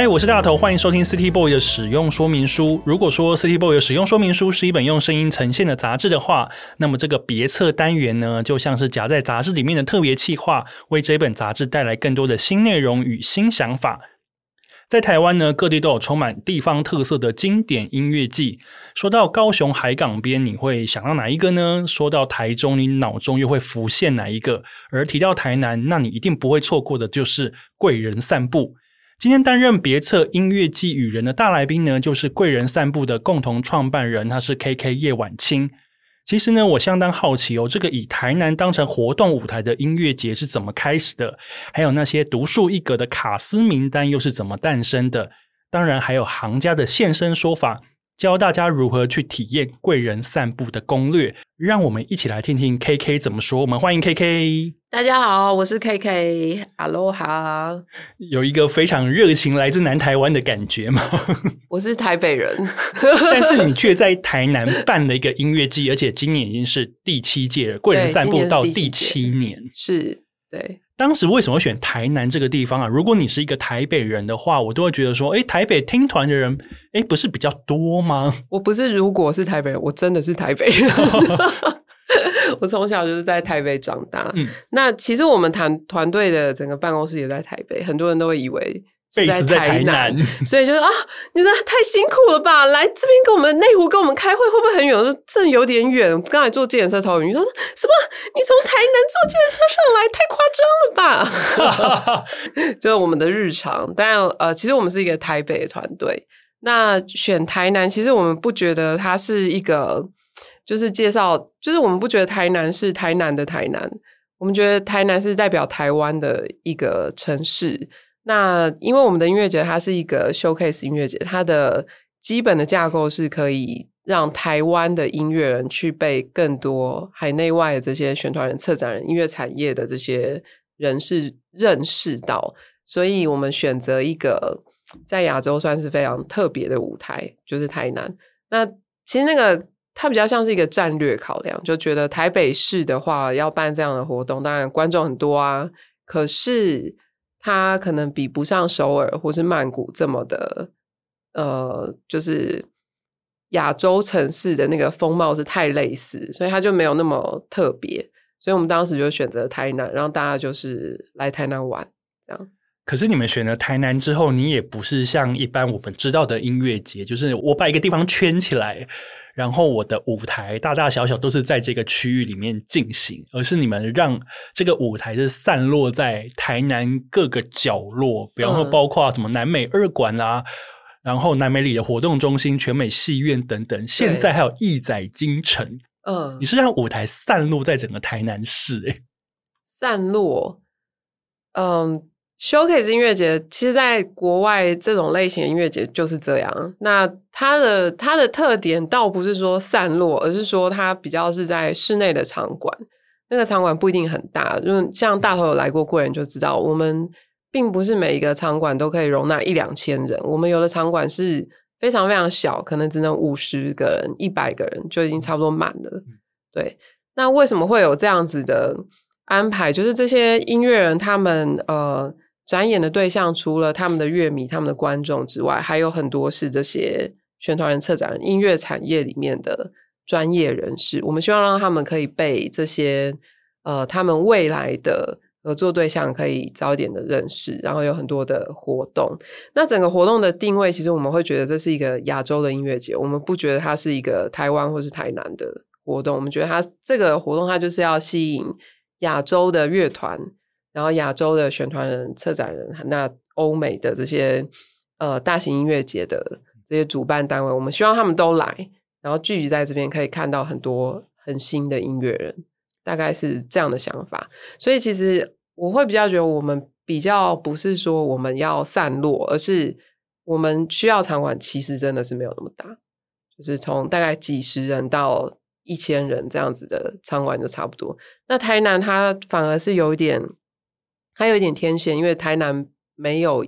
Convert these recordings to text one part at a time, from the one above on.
嗨，我是大头，欢迎收听 City Boy 的使用说明书。如果说 City Boy 的使用说明书是一本用声音呈现的杂志的话，那么这个别册单元呢，就像是夹在杂志里面的特别企划，为这本杂志带来更多的新内容与新想法。在台湾呢，各地都有充满地方特色的经典音乐季。说到高雄海港边，你会想到哪一个呢？说到台中，你脑中又会浮现哪一个？而提到台南，那你一定不会错过的就是贵人散步。今天担任别册音乐季与人的大来宾呢，就是贵人散步的共同创办人，他是 KK 叶婉清。其实呢，我相当好奇哦，这个以台南当成活动舞台的音乐节是怎么开始的？还有那些独树一格的卡司名单又是怎么诞生的？当然，还有行家的现身说法。教大家如何去体验贵人散步的攻略，让我们一起来听听 KK 怎么说。我们欢迎 KK。大家好，我是 KK。Aloha。有一个非常热情来自南台湾的感觉吗？我是台北人，但是你却在台南办了一个音乐季，而且今年已经是第七届了。贵人散步到第七年，是，对。当时为什么选台南这个地方啊？如果你是一个台北人的话，我都会觉得说，哎，台北听团的人，诶，不是比较多吗？我不是，如果是台北人，我真的是台北人。我从小就是在台北长大。嗯，那其实我们团团队的整个办公室也在台北，很多人都会以为。在台在台南，所以就是啊，你这太辛苦了吧？来这边跟我们内湖跟我们开会，会不会很远？说这有点远。刚才坐计程车头晕，他说什么？你从台南坐计程车上来，太夸张了吧？就是我们的日常。但呃，其实我们是一个台北的团队。那选台南，其实我们不觉得它是一个，就是介绍，就是我们不觉得台南是台南的台南。我们觉得台南是代表台湾的一个城市。那因为我们的音乐节它是一个 showcase 音乐节，它的基本的架构是可以让台湾的音乐人去被更多海内外的这些选团人、策展人、音乐产业的这些人士认识到，所以我们选择一个在亚洲算是非常特别的舞台，就是台南。那其实那个它比较像是一个战略考量，就觉得台北市的话要办这样的活动，当然观众很多啊，可是。它可能比不上首尔或是曼谷这么的，呃，就是亚洲城市的那个风貌是太类似，所以它就没有那么特别。所以我们当时就选择台南，让大家就是来台南玩，这样。可是你们选了台南之后，你也不是像一般我们知道的音乐节，就是我把一个地方圈起来。然后我的舞台大大小小都是在这个区域里面进行，而是你们让这个舞台是散落在台南各个角落，比方说包括什么南美二馆啊，嗯、然后南美里的活动中心、全美戏院等等，现在还有艺仔京城。嗯，你是让舞台散落在整个台南市、欸，诶散落，嗯。Showcase 音乐节，其实在国外这种类型的音乐节就是这样。那它的它的特点倒不是说散落，而是说它比较是在室内的场馆。那个场馆不一定很大，因为像大头有来过贵人就知道，我们并不是每一个场馆都可以容纳一两千人。我们有的场馆是非常非常小，可能只能五十个人、一百个人就已经差不多满了。对，那为什么会有这样子的安排？就是这些音乐人他们呃。展演的对象除了他们的乐迷、他们的观众之外，还有很多是这些选团人、策展人、音乐产业里面的专业人士。我们希望让他们可以被这些呃他们未来的合作对象可以早点的认识，然后有很多的活动。那整个活动的定位，其实我们会觉得这是一个亚洲的音乐节，我们不觉得它是一个台湾或是台南的活动。我们觉得它这个活动，它就是要吸引亚洲的乐团，然后亚洲的选团人、策展人，那欧美的这些呃大型音乐节的这些主办单位，我们希望他们都来，然后聚集在这边，可以看到很多很新的音乐人，大概是这样的想法。所以其实。我会比较觉得，我们比较不是说我们要散落，而是我们需要场馆，其实真的是没有那么大，就是从大概几十人到一千人这样子的场馆就差不多。那台南它反而是有一点，它有一点天线，因为台南没有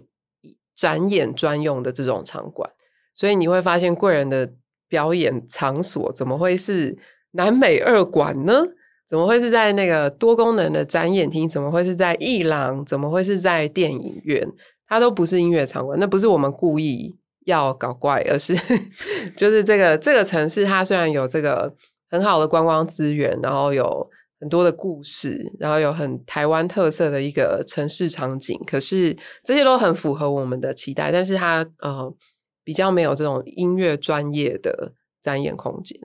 展演专用的这种场馆，所以你会发现贵人的表演场所怎么会是南美二馆呢？怎么会是在那个多功能的展演厅？怎么会是在艺廊？怎么会是在电影院？它都不是音乐场馆，那不是我们故意要搞怪，而是 就是这个这个城市，它虽然有这个很好的观光资源，然后有很多的故事，然后有很台湾特色的一个城市场景，可是这些都很符合我们的期待，但是它呃比较没有这种音乐专业的展演空间。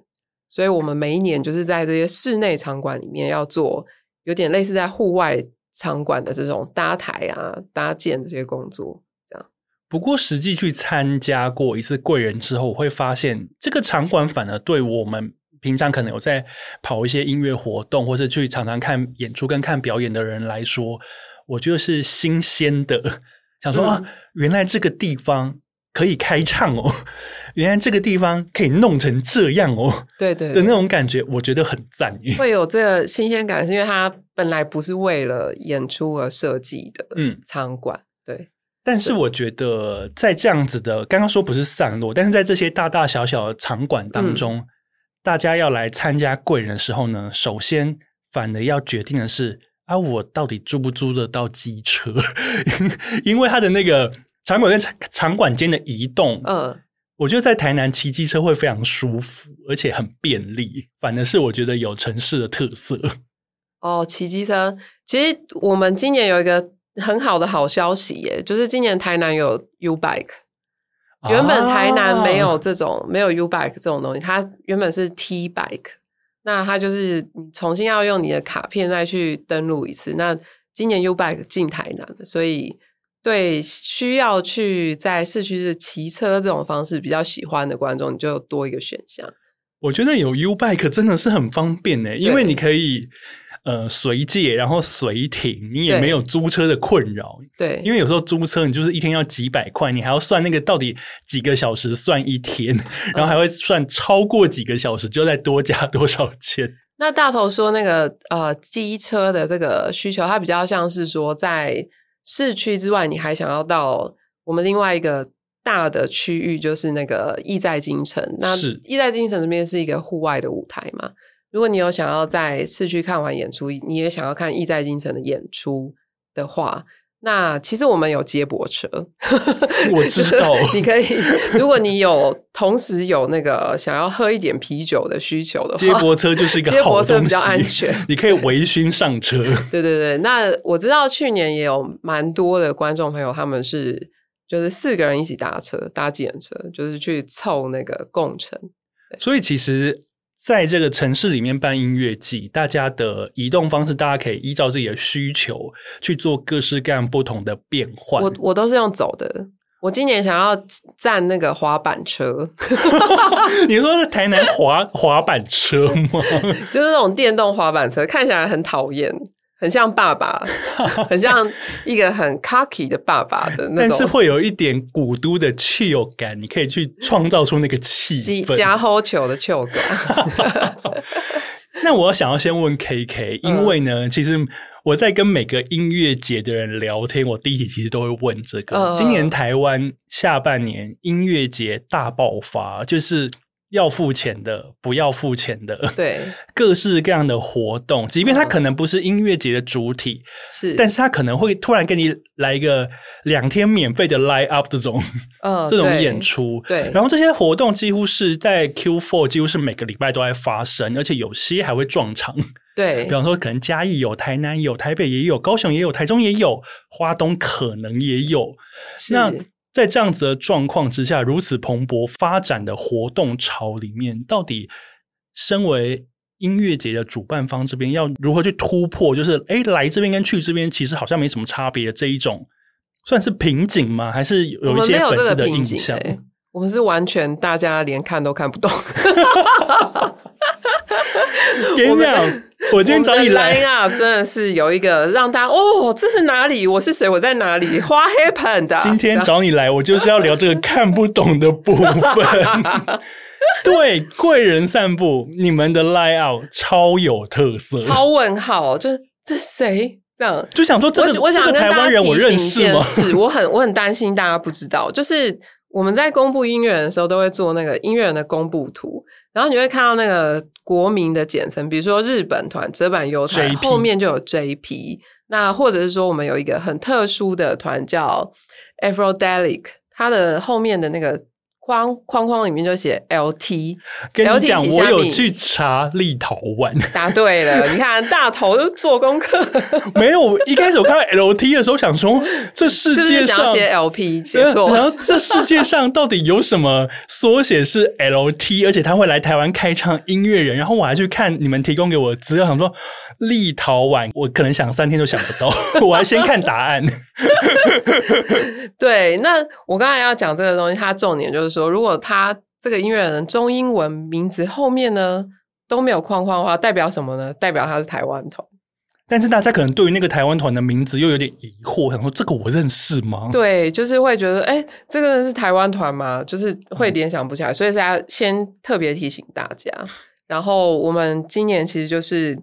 所以，我们每一年就是在这些室内场馆里面要做有点类似在户外场馆的这种搭台啊、搭建这些工作。这样。不过，实际去参加过一次贵人之后，我会发现这个场馆反而对我们平常可能有在跑一些音乐活动，或是去常常看演出跟看表演的人来说，我觉得是新鲜的。想说、嗯、啊，原来这个地方。可以开唱哦！原来这个地方可以弄成这样哦，对，对对，的那种感觉，我觉得很赞。会有这个新鲜感，是因为它本来不是为了演出而设计的，嗯，场馆对。但是我觉得在这样子的，刚刚说不是散落，但是在这些大大小小的场馆当中，嗯、大家要来参加贵人的时候呢，首先反而要决定的是啊，我到底租不租得到机车？因为他的那个。场馆跟场场馆间的移动，嗯，我觉得在台南骑机车会非常舒服，而且很便利。反而是我觉得有城市的特色。哦，骑机车，其实我们今年有一个很好的好消息耶，就是今年台南有 U Bike。原本台南没有这种、啊、没有 U Bike 这种东西，它原本是 T Bike，那它就是你重新要用你的卡片再去登录一次。那今年 U Bike 进台南了，所以。对，需要去在市区是骑车这种方式比较喜欢的观众，你就多一个选项。我觉得有 U Bike 真的是很方便呢，因为你可以呃随借，然后随停，你也没有租车的困扰。对，因为有时候租车你就是一天要几百块，你还要算那个到底几个小时算一天，然后还会算超过几个小时就再多加多少钱。那大头说那个呃机车的这个需求，它比较像是说在。市区之外，你还想要到我们另外一个大的区域，就是那个意在京城。那意在京城这边是一个户外的舞台嘛？如果你有想要在市区看完演出，你也想要看意在京城的演出的话。那其实我们有接驳车，我知道，你可以，如果你有同时有那个想要喝一点啤酒的需求的话，接驳车就是一个 接驳车比较安全，你可以微醺上车。对对对，那我知道去年也有蛮多的观众朋友，他们是就是四个人一起搭车搭计程车，就是去凑那个共乘。所以其实。在这个城市里面办音乐季，大家的移动方式，大家可以依照自己的需求去做各式各样不同的变换。我我都是用走的。我今年想要站那个滑板车。你说是台南滑滑板车吗？就是那种电动滑板车，看起来很讨厌。很像爸爸，很像一个很 cocky 的爸爸的那种，但是会有一点古都的 chill 感，你可以去创造出那个气氛，加 hold 球的 chill 感。那我想要先问 KK，因为呢，嗯、其实我在跟每个音乐节的人聊天，我第一题其实都会问这个：嗯、今年台湾下半年音乐节大爆发，就是。要付钱的，不要付钱的，对，各式各样的活动，即便它可能不是音乐节的主体，是，但是它可能会突然给你来一个两天免费的 live up 这种，嗯，这种演出，对，然后这些活动几乎是在 Q Four 几乎是每个礼拜都在发生，而且有些还会撞场，对，比方说可能嘉义有，台南有，台北也有，高雄也有，台中也有，花东可能也有。那在这样子的状况之下，如此蓬勃发展的活动潮里面，到底身为音乐节的主办方这边要如何去突破？就是哎，来这边跟去这边其实好像没什么差别这一种，算是瓶颈吗？还是有一些粉丝的印象？我们是完全大家连看都看不懂。我跟我今天找你来啊，真的是有一个让大家哦，这是哪里？我是谁？我在哪里？What happened？今天找你来，我就是要聊这个看不懂的部分。对，贵人散步，你们的 layout 超有特色，超问号，就这谁这样？就想说这个，我，我想跟大家提醒一件 事，我很我很担心大家不知道，就是我们在公布音乐人的时候，都会做那个音乐人的公布图，然后你会看到那个。国民的简称，比如说日本团折板优太 JP 后面就有 JP，那或者是说我们有一个很特殊的团叫 Afrodelic，它的后面的那个。框框框里面就写 LT，跟你讲，我有去查立陶宛，答对了。你看大头都做功课，没有。一开始我看到 LT 的时候，想说这世界上写 LP 写错，然后这世界上到底有什么缩写是 LT？而且他会来台湾开唱音乐人，然后我还去看你们提供给我的资料，想说立陶宛，我可能想三天都想不到，我还先看答案。对，那我刚才要讲这个东西，它重点就是。说，如果他这个音乐人中英文名字后面呢都没有框框的话，代表什么呢？代表他是台湾团。但是大家可能对于那个台湾团的名字又有点疑惑，想说这个我认识吗？对，就是会觉得，哎，这个人是台湾团吗？就是会联想不起来，嗯、所以大家先特别提醒大家。然后我们今年其实就是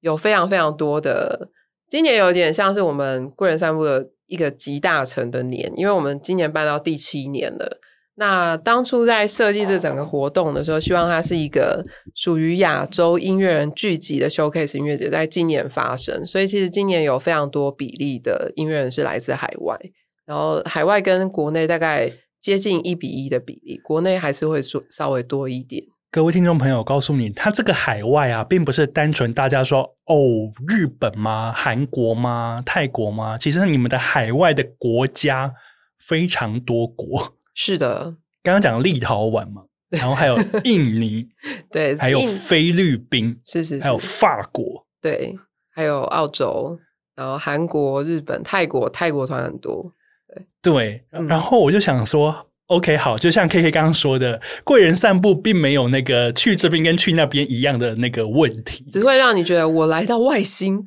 有非常非常多的，今年有点像是我们贵人散步的一个集大成的年，因为我们今年办到第七年了。那当初在设计这整个活动的时候，希望它是一个属于亚洲音乐人聚集的 showcase 音乐节，在今年发生。所以其实今年有非常多比例的音乐人是来自海外，然后海外跟国内大概接近一比一的比例，国内还是会说稍微多一点。各位听众朋友，告诉你，它这个海外啊，并不是单纯大家说哦，日本吗？韩国吗？泰国吗？其实你们的海外的国家非常多国。是的，刚刚讲立陶宛嘛，然后还有印尼，对，还有菲律宾，是是是，还有法国，对，还有澳洲，然后韩国、日本、泰国，泰国团很多，对。对，然后我就想说。嗯 OK，好，就像 KK 刚刚说的，贵人散步并没有那个去这边跟去那边一样的那个问题，只会让你觉得我来到外星，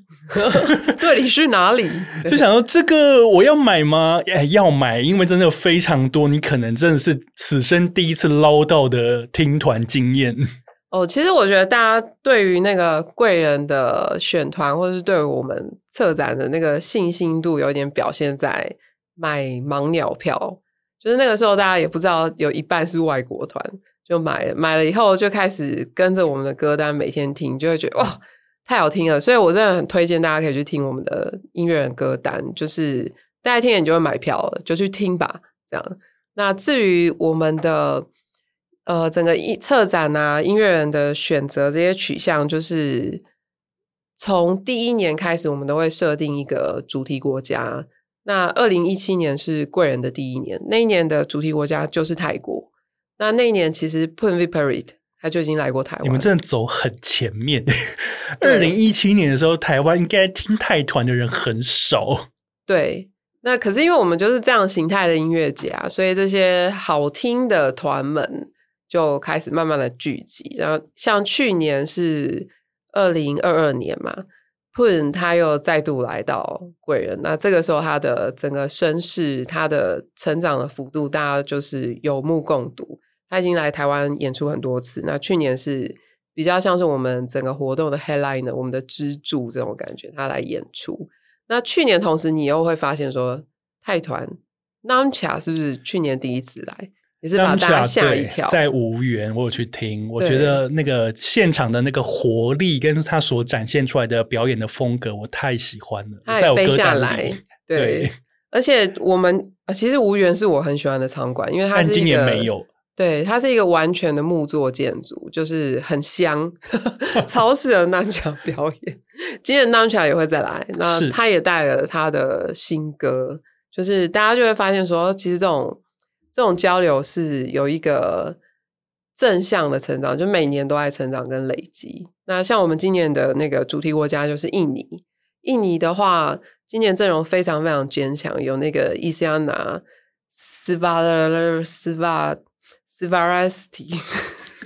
这里是哪里？就想说这个我要买吗？哎，要买，因为真的非常多，你可能真的是此生第一次捞到的听团经验。哦，其实我觉得大家对于那个贵人的选团，或者是对于我们策展的那个信心度，有点表现在买盲鸟票。就是那个时候，大家也不知道有一半是外国团，就买了，买了以后就开始跟着我们的歌单每天听，就会觉得哇，太好听了。所以我真的很推荐大家可以去听我们的音乐人歌单，就是大家听了你就会买票了，就去听吧。这样。那至于我们的呃整个策展啊，音乐人的选择这些取向，就是从第一年开始，我们都会设定一个主题国家。那二零一七年是贵人的第一年，那一年的主题国家就是泰国。那那一年其实 Poon Viparit 他就已经来过台湾。你们真的走很前面。二零一七年的时候，台湾应该听泰团的人很少。对，那可是因为我们就是这样形态的音乐节啊，所以这些好听的团们就开始慢慢的聚集。然后像去年是二零二二年嘛。Poon 他又再度来到贵人，那这个时候他的整个身世、他的成长的幅度，大家就是有目共睹。他已经来台湾演出很多次，那去年是比较像是我们整个活动的 headline，我们的支柱这种感觉，他来演出。那去年同时你又会发现说，泰团 Namcha 是不是去年第一次来？也是把大家吓一跳，在无缘，我有去听，我觉得那个现场的那个活力跟他所展现出来的表演的风格，我太喜欢了。他也飞下来，对，对，而且我们其实无缘是我很喜欢的场馆，因为它是今年没有，对，它是一个完全的木作建筑，就是很香，超适合 Namcha 表演。今年 Namcha 也会再来，那他也带了他的新歌，就是大家就会发现说，其实这种这种交流是有一个正向的成长，就每年都在成长跟累积。那像我们今年的那个主题国家就是印尼，印尼的话，今年阵容非常非常坚强，有那个伊斯安娜斯巴勒斯巴。Svarasti，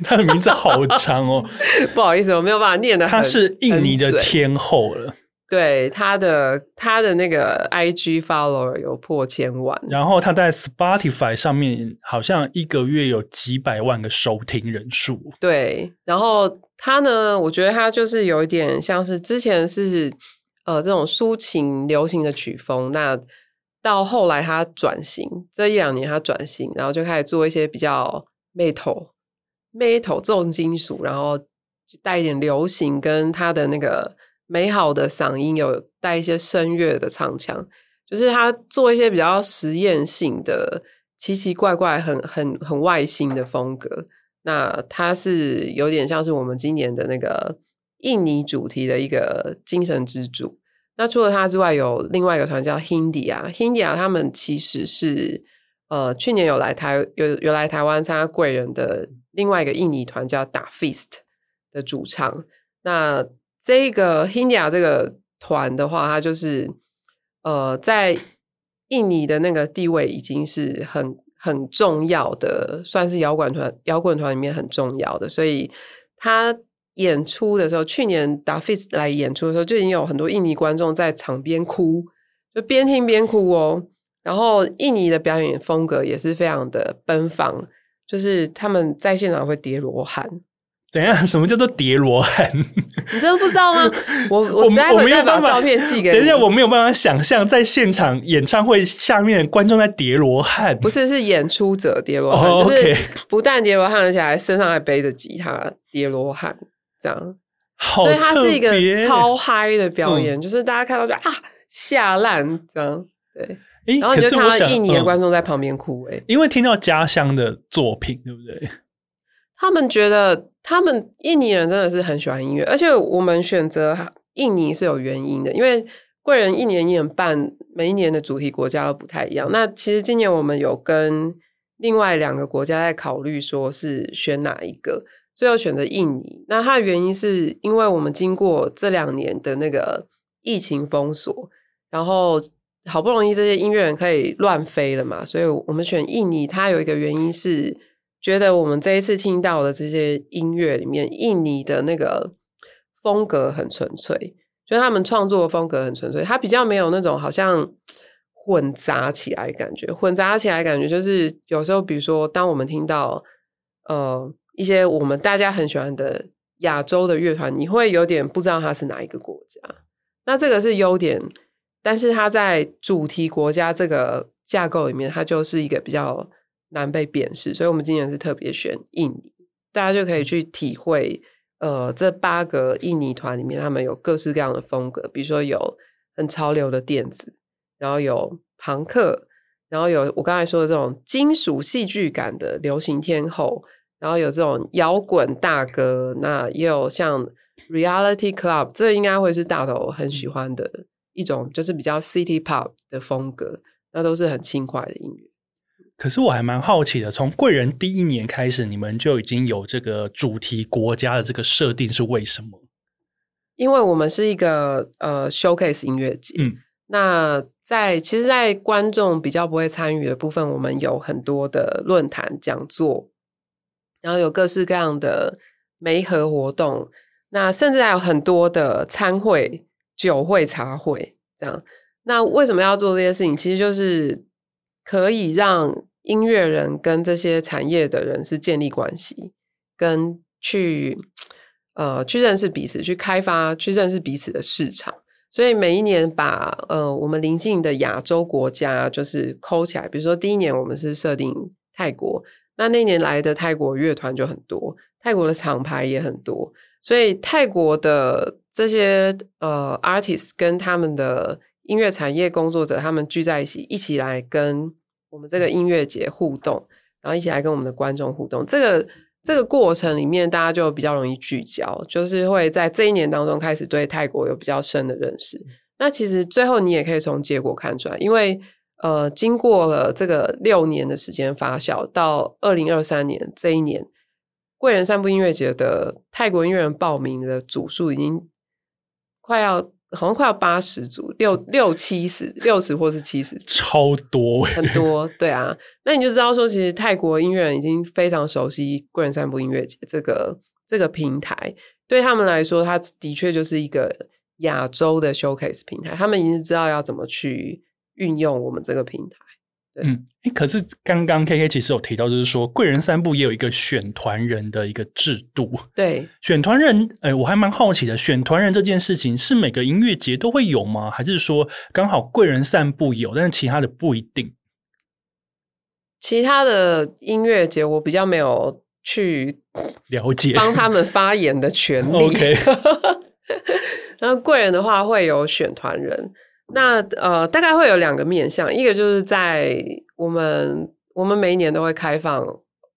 他的名字好长哦，不好意思，我没有办法念的。他是印尼的天后了，对他的他的那个 IG follower 有破千万，然后他在 Spotify 上面好像一个月有几百万个收听人数。对，然后他呢，我觉得他就是有一点像是之前是呃这种抒情流行的曲风，那。到后来他转型，这一两年他转型，然后就开始做一些比较 metal metal 重金属，然后带一点流行，跟他的那个美好的嗓音有带一些声乐的唱腔，就是他做一些比较实验性的、奇奇怪怪、很很很外星的风格。那他是有点像是我们今年的那个印尼主题的一个精神支柱。那除了他之外，有另外一个团叫 Hindi 啊，Hindi 啊他们其实是呃去年有来台有有来台湾参加贵人的另外一个印尼团叫 Da Feast 的主唱。那这个 Hindia 这个团的话，它就是呃在印尼的那个地位已经是很很重要的，算是摇滚团摇滚团里面很重要的，所以他。演出的时候，去年 d a f i s 来演出的时候，就已经有很多印尼观众在场边哭，就边听边哭哦。然后印尼的表演风格也是非常的奔放，就是他们在现场会叠罗汉。等一下，什么叫做叠罗汉？你真的不知道吗？我我待会再把照片寄给你。等一下，我没有办法想象在现场演唱会下面观众在叠罗汉。不是，是演出者叠罗汉，oh. 就是不但叠罗汉，而且还身上还背着吉他叠罗汉。这样，所以它是一个超嗨的表演，嗯、就是大家看到就啊吓烂这样，对。欸、然后你就看到印尼的观众在旁边哭，哎，因为听到家乡的作品，对不对？他们觉得他们印尼人真的是很喜欢音乐，而且我们选择印尼是有原因的，因为贵人一年一年办，每一年的主题国家都不太一样。那其实今年我们有跟另外两个国家在考虑，说是选哪一个。最后选择印尼，那它的原因是因为我们经过这两年的那个疫情封锁，然后好不容易这些音乐人可以乱飞了嘛，所以我们选印尼。它有一个原因是觉得我们这一次听到的这些音乐里面，印尼的那个风格很纯粹，就他们创作的风格很纯粹，它比较没有那种好像混杂起来感觉，混杂起来感觉就是有时候，比如说当我们听到呃。一些我们大家很喜欢的亚洲的乐团，你会有点不知道它是哪一个国家。那这个是优点，但是它在主题国家这个架构里面，它就是一个比较难被辨识。所以我们今年是特别选印尼，大家就可以去体会。呃，这八个印尼团里面，他们有各式各样的风格，比如说有很潮流的电子，然后有朋克，然后有我刚才说的这种金属戏剧感的流行天后。然后有这种摇滚大哥，那也有像 Reality Club，这应该会是大头很喜欢的一种，就是比较 City Pop 的风格，那都是很轻快的音乐。可是我还蛮好奇的，从贵人第一年开始，你们就已经有这个主题国家的这个设定，是为什么？因为我们是一个呃 showcase 音乐节，嗯，那在其实，在观众比较不会参与的部分，我们有很多的论坛讲座。然后有各式各样的媒合活动，那甚至还有很多的餐会、酒会、茶会这样。那为什么要做这些事情？其实就是可以让音乐人跟这些产业的人是建立关系，跟去呃去认识彼此，去开发、去认识彼此的市场。所以每一年把呃我们邻近的亚洲国家就是抠起来，比如说第一年我们是设定泰国。那那年来的泰国乐团就很多，泰国的厂牌也很多，所以泰国的这些呃 artist 跟他们的音乐产业工作者，他们聚在一起，一起来跟我们这个音乐节互动，然后一起来跟我们的观众互动。这个这个过程里面，大家就比较容易聚焦，就是会在这一年当中开始对泰国有比较深的认识。那其实最后你也可以从结果看出来，因为呃，经过了这个六年的时间发酵，到二零二三年这一年，贵人散步音乐节的泰国音乐人报名的组数已经快要。好像快要八十组，六六七十，六十或是七十，超多，很多，对啊。那你就知道说，其实泰国音乐人已经非常熟悉贵人散步音乐节这个这个平台，对他们来说，它的确就是一个亚洲的 showcase 平台，他们已经知道要怎么去运用我们这个平台。嗯，可是刚刚 KK 其实有提到，就是说贵人散步也有一个选团人的一个制度。对，选团人，哎，我还蛮好奇的，选团人这件事情是每个音乐节都会有吗？还是说刚好贵人散步有，但是其他的不一定？其他的音乐节我比较没有去了解，帮他们发言的权利。OK，然后贵人的话会有选团人。那呃，大概会有两个面向，一个就是在我们我们每一年都会开放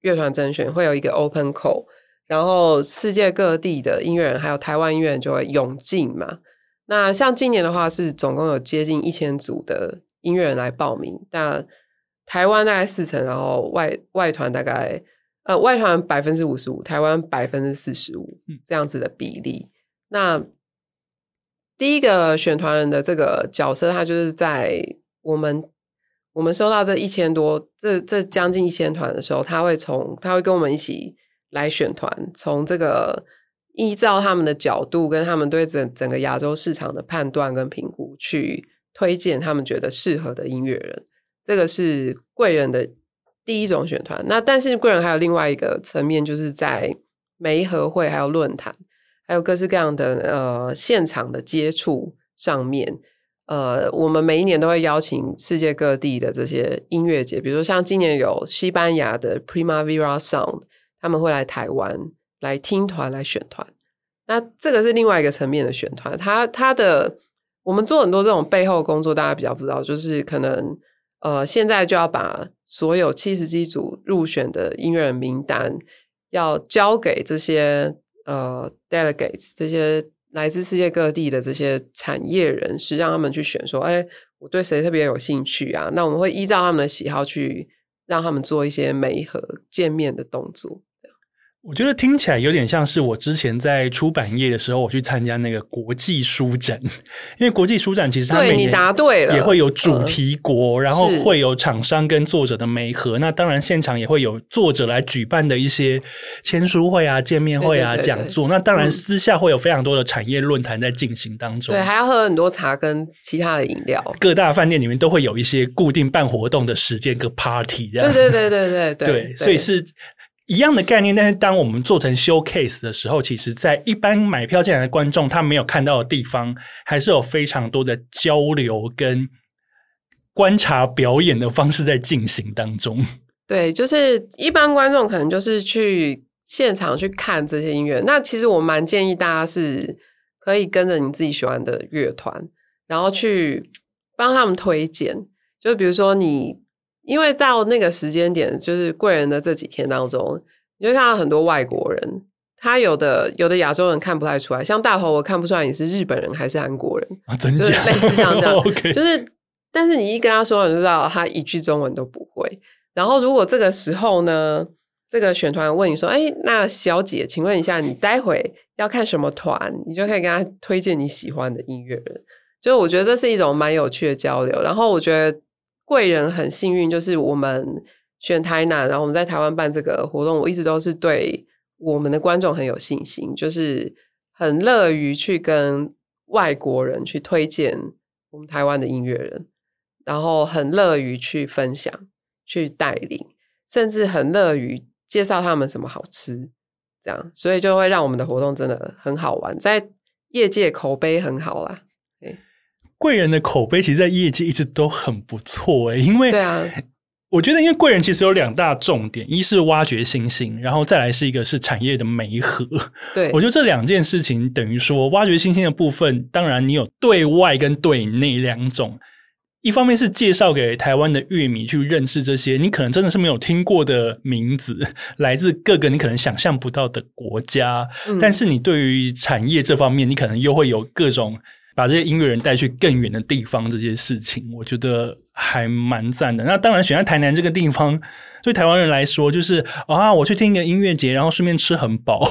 乐团甄选，会有一个 open call，然后世界各地的音乐人还有台湾音乐人就会涌进嘛。那像今年的话，是总共有接近一千组的音乐人来报名，那台湾大概四成，然后外外团大概呃外团百分之五十五，台湾百分之四十五这样子的比例。那第一个选团人的这个角色，他就是在我们我们收到这一千多这这将近一千团的时候，他会从他会跟我们一起来选团，从这个依照他们的角度跟他们对整整个亚洲市场的判断跟评估，去推荐他们觉得适合的音乐人。这个是贵人的第一种选团。那但是贵人还有另外一个层面，就是在媒合会还有论坛。还有各式各样的呃现场的接触上面，呃，我们每一年都会邀请世界各地的这些音乐节，比如说像今年有西班牙的 Primavera Sound，他们会来台湾来听团来选团。那这个是另外一个层面的选团，他他的我们做很多这种背后工作，大家比较不知道，就是可能呃现在就要把所有七十几组入选的音乐人名单要交给这些。呃，delegates 这些来自世界各地的这些产业人士，让他们去选，说，哎，我对谁特别有兴趣啊？那我们会依照他们的喜好去让他们做一些媒和见面的动作。我觉得听起来有点像是我之前在出版业的时候，我去参加那个国际书展，因为国际书展其实它每年也会有主题国，然后会有厂商跟作者的媒合。那当然现场也会有作者来举办的一些签书会啊、见面会啊、讲座。那当然私下会有非常多的产业论坛在进行当中。对，还要喝很多茶跟其他的饮料。各大饭店里面都会有一些固定办活动的时间跟 party 这样。对对对对对对，对，所以是。一样的概念，但是当我们做成 showcase 的时候，其实，在一般买票进来的观众他没有看到的地方，还是有非常多的交流跟观察表演的方式在进行当中。对，就是一般观众可能就是去现场去看这些音乐。那其实我蛮建议大家是可以跟着你自己喜欢的乐团，然后去帮他们推荐。就比如说你。因为到那个时间点，就是贵人的这几天当中，你会看到很多外国人，他有的有的亚洲人看不太出来，像大头，我看不出来你是日本人还是韩国人啊，真假？就是类似像这样 就是，但是你一跟他说，你就知道他一句中文都不会。然后如果这个时候呢，这个选团问你说：“哎，那小姐，请问一下，你待会要看什么团？”你就可以跟他推荐你喜欢的音乐人。就是我觉得这是一种蛮有趣的交流。然后我觉得。贵人很幸运，就是我们选台南，然后我们在台湾办这个活动，我一直都是对我们的观众很有信心，就是很乐于去跟外国人去推荐我们台湾的音乐人，然后很乐于去分享、去带领，甚至很乐于介绍他们什么好吃，这样，所以就会让我们的活动真的很好玩，在业界口碑很好啦。贵人的口碑其实，在业界一直都很不错诶，因为，对啊，我觉得，因为贵人其实有两大重点，一是挖掘新星，然后再来是一个是产业的媒合。对，我觉得这两件事情等于说，挖掘新星的部分，当然你有对外跟对内两种一方面是介绍给台湾的乐迷去认识这些你可能真的是没有听过的名字，来自各个你可能想象不到的国家。嗯、但是你对于产业这方面，你可能又会有各种把这些音乐人带去更远的地方这些事情，我觉得还蛮赞的。那当然选在台南这个地方，对台湾人来说就是啊，我去听一个音乐节，然后顺便吃很饱。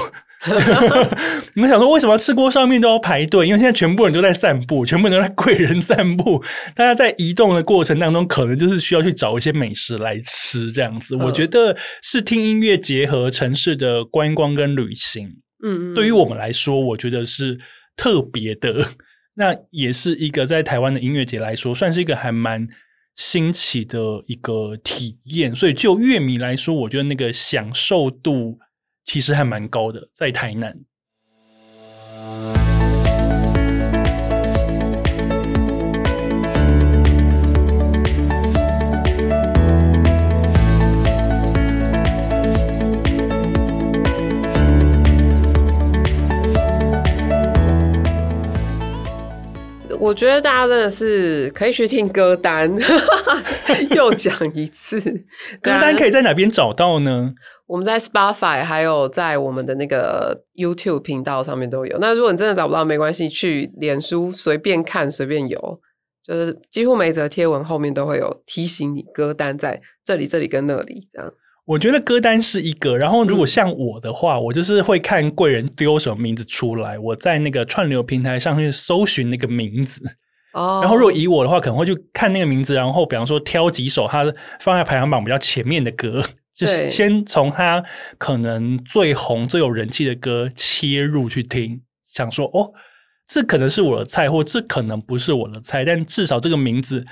你们想说为什么吃锅上面都要排队？因为现在全部人都在散步，全部人都在贵人散步。大家在移动的过程当中，可能就是需要去找一些美食来吃，这样子。我觉得是听音乐结合城市的观光跟旅行。嗯，对于我们来说，我觉得是特别的。那也是一个在台湾的音乐节来说，算是一个还蛮新奇的一个体验。所以就乐迷来说，我觉得那个享受度。其实还蛮高的，在台南。我觉得大家真的是可以去听歌单，又讲一次，歌单可以在哪边找到呢？我们在 Spotify 还有在我们的那个 YouTube 频道上面都有。那如果你真的找不到，没关系，去脸书随便看随便有，就是几乎每则贴文后面都会有提醒你歌单在这里、这里跟那里这样。我觉得歌单是一个，然后如果像我的话，嗯、我就是会看贵人丢什么名字出来，我在那个串流平台上去搜寻那个名字。哦。然后如果以我的话，可能会去看那个名字，然后比方说挑几首他放在排行榜比较前面的歌。就是先从他可能最红、最有人气的歌切入去听，想说哦，这可能是我的菜，或这可能不是我的菜，但至少这个名字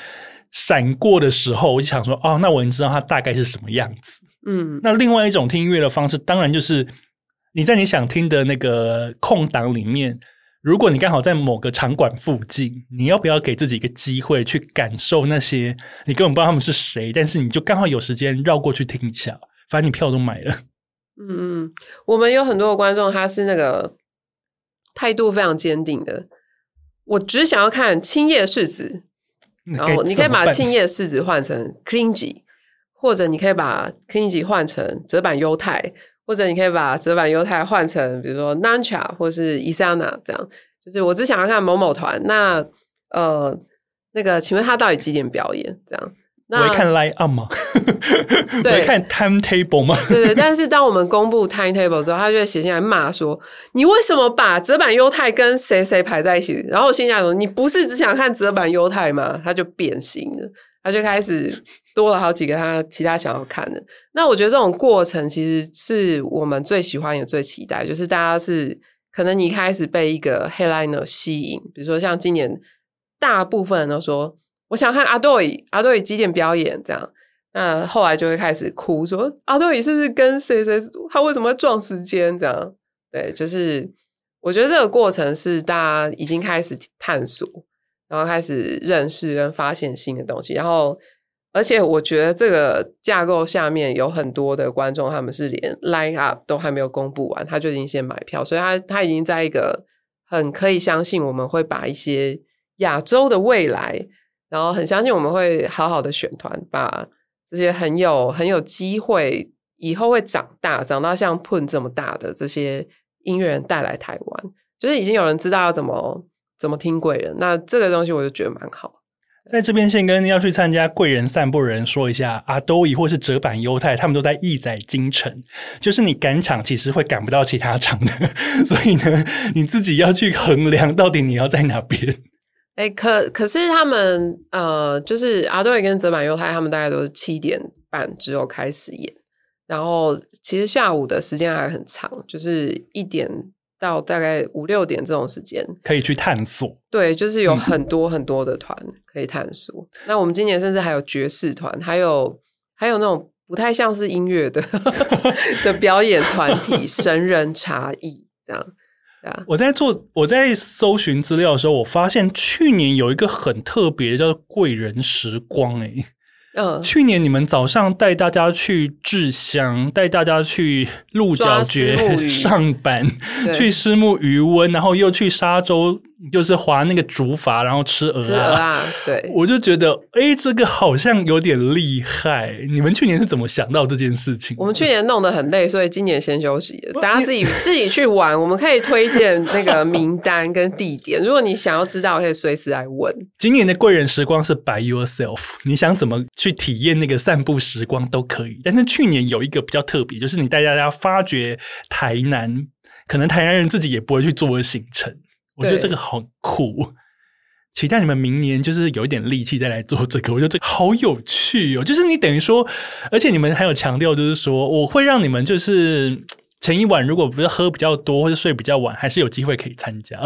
闪过的时候，我就想说哦，那我已经知道它大概是什么样子。嗯，那另外一种听音乐的方式，当然就是你在你想听的那个空档里面。如果你刚好在某个场馆附近，你要不要给自己一个机会去感受那些你根本不知道他们是谁，但是你就刚好有时间绕过去听一下，反正你票都买了。嗯嗯，我们有很多的观众，他是那个态度非常坚定的，我只想要看青叶世子，然后你可以把青叶世子换成 Clingy，或者你可以把 Clingy 换成折板优太。或者你可以把折板优太换成，比如说 Nancha 或是 Isana 这样，就是我只想要看某某团。那呃，那个，请问他到底几点表演？这样，那我会看 line up 吗？对，看 timetable 吗？对对。但是当我们公布 timetable 之后，他就会写进来骂说：“你为什么把折板优太跟谁谁排在一起？”然后我心想说：“你不是只想看折板优太吗？”他就变心了。他就开始多了好几个他其他想要看的。那我觉得这种过程其实是我们最喜欢也最期待，就是大家是可能你一开始被一个 headliner 吸引，比如说像今年大部分人都说我想看阿多伊，阿多伊几点表演这样，那后来就会开始哭说阿多伊是不是跟谁谁他为什么撞时间这样？对，就是我觉得这个过程是大家已经开始探索。然后开始认识跟发现新的东西，然后而且我觉得这个架构下面有很多的观众，他们是连 line up 都还没有公布完，他就已经先买票，所以他他已经在一个很可以相信我们会把一些亚洲的未来，然后很相信我们会好好的选团，把这些很有很有机会以后会长大，长到像 Pun 这么大的这些音乐人带来台湾，就是已经有人知道要怎么。怎么听贵人？那这个东西我就觉得蛮好。在这边先跟要去参加贵人散步的人说一下，阿多伊或是折板优太，他们都在亿载金城。就是你赶场，其实会赶不到其他场的，所以呢，你自己要去衡量到底你要在哪边。哎、可可是他们呃，就是阿多伊跟泽板优太，他们大概都是七点半之后开始演，然后其实下午的时间还很长，就是一点。到大概五六点这种时间，可以去探索。对，就是有很多很多的团可以探索。嗯、那我们今年甚至还有爵士团，还有还有那种不太像是音乐的 的表演团体，神人茶艺这样。我在做我在搜寻资料的时候，我发现去年有一个很特别的叫做贵人时光、欸，诶嗯，去年你们早上带大家去制香，带大家去鹿角蕨上班，去虱目余温，然后又去沙洲就是划那个竹筏，然后吃鹅啊，啊，对，我就觉得，哎，这个好像有点厉害。你们去年是怎么想到这件事情？我们去年弄得很累，所以今年先休息了，大家自己自己去玩。我们可以推荐那个名单跟地点，如果你想要知道，可以随时来问。今年的贵人时光是 by yourself，你想怎么去体验那个散步时光都可以。但是去年有一个比较特别，就是你带大家发掘台南，可能台南人自己也不会去做的行程。我觉得这个好酷，期待你们明年就是有一点力气再来做这个。我觉得这个好有趣哦，就是你等于说，而且你们还有强调，就是说我会让你们就是 前一晚如果不是喝比较多或者睡比较晚，还是有机会可以参加。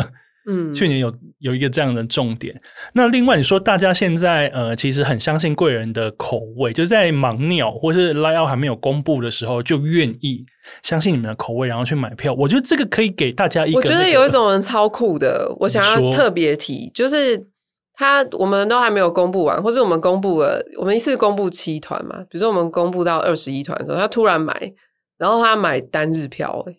嗯，去年有有一个这样的重点。那另外你说，大家现在呃，其实很相信贵人的口味，就是在盲鸟或是 layout 还没有公布的时候，就愿意相信你们的口味，然后去买票。我觉得这个可以给大家一个、那个。我觉得有一种人超酷的，我想要特别提，就是他我们都还没有公布完，或是我们公布了，我们一次公布七团嘛，比如说我们公布到二十一团的时候，他突然买，然后他买单日票、欸，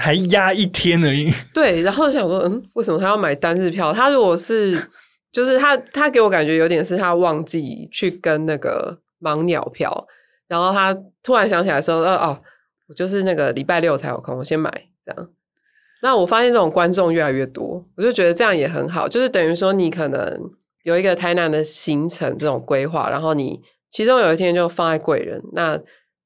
还压一天而已。对，然后想说，嗯，为什么他要买单日票？他如果是，就是他，他给我感觉有点是他忘记去跟那个盲鸟票，然后他突然想起来说，呃，哦，我就是那个礼拜六才有空，我先买这样。那我发现这种观众越来越多，我就觉得这样也很好，就是等于说你可能有一个台南的行程这种规划，然后你其中有一天就放在贵人，那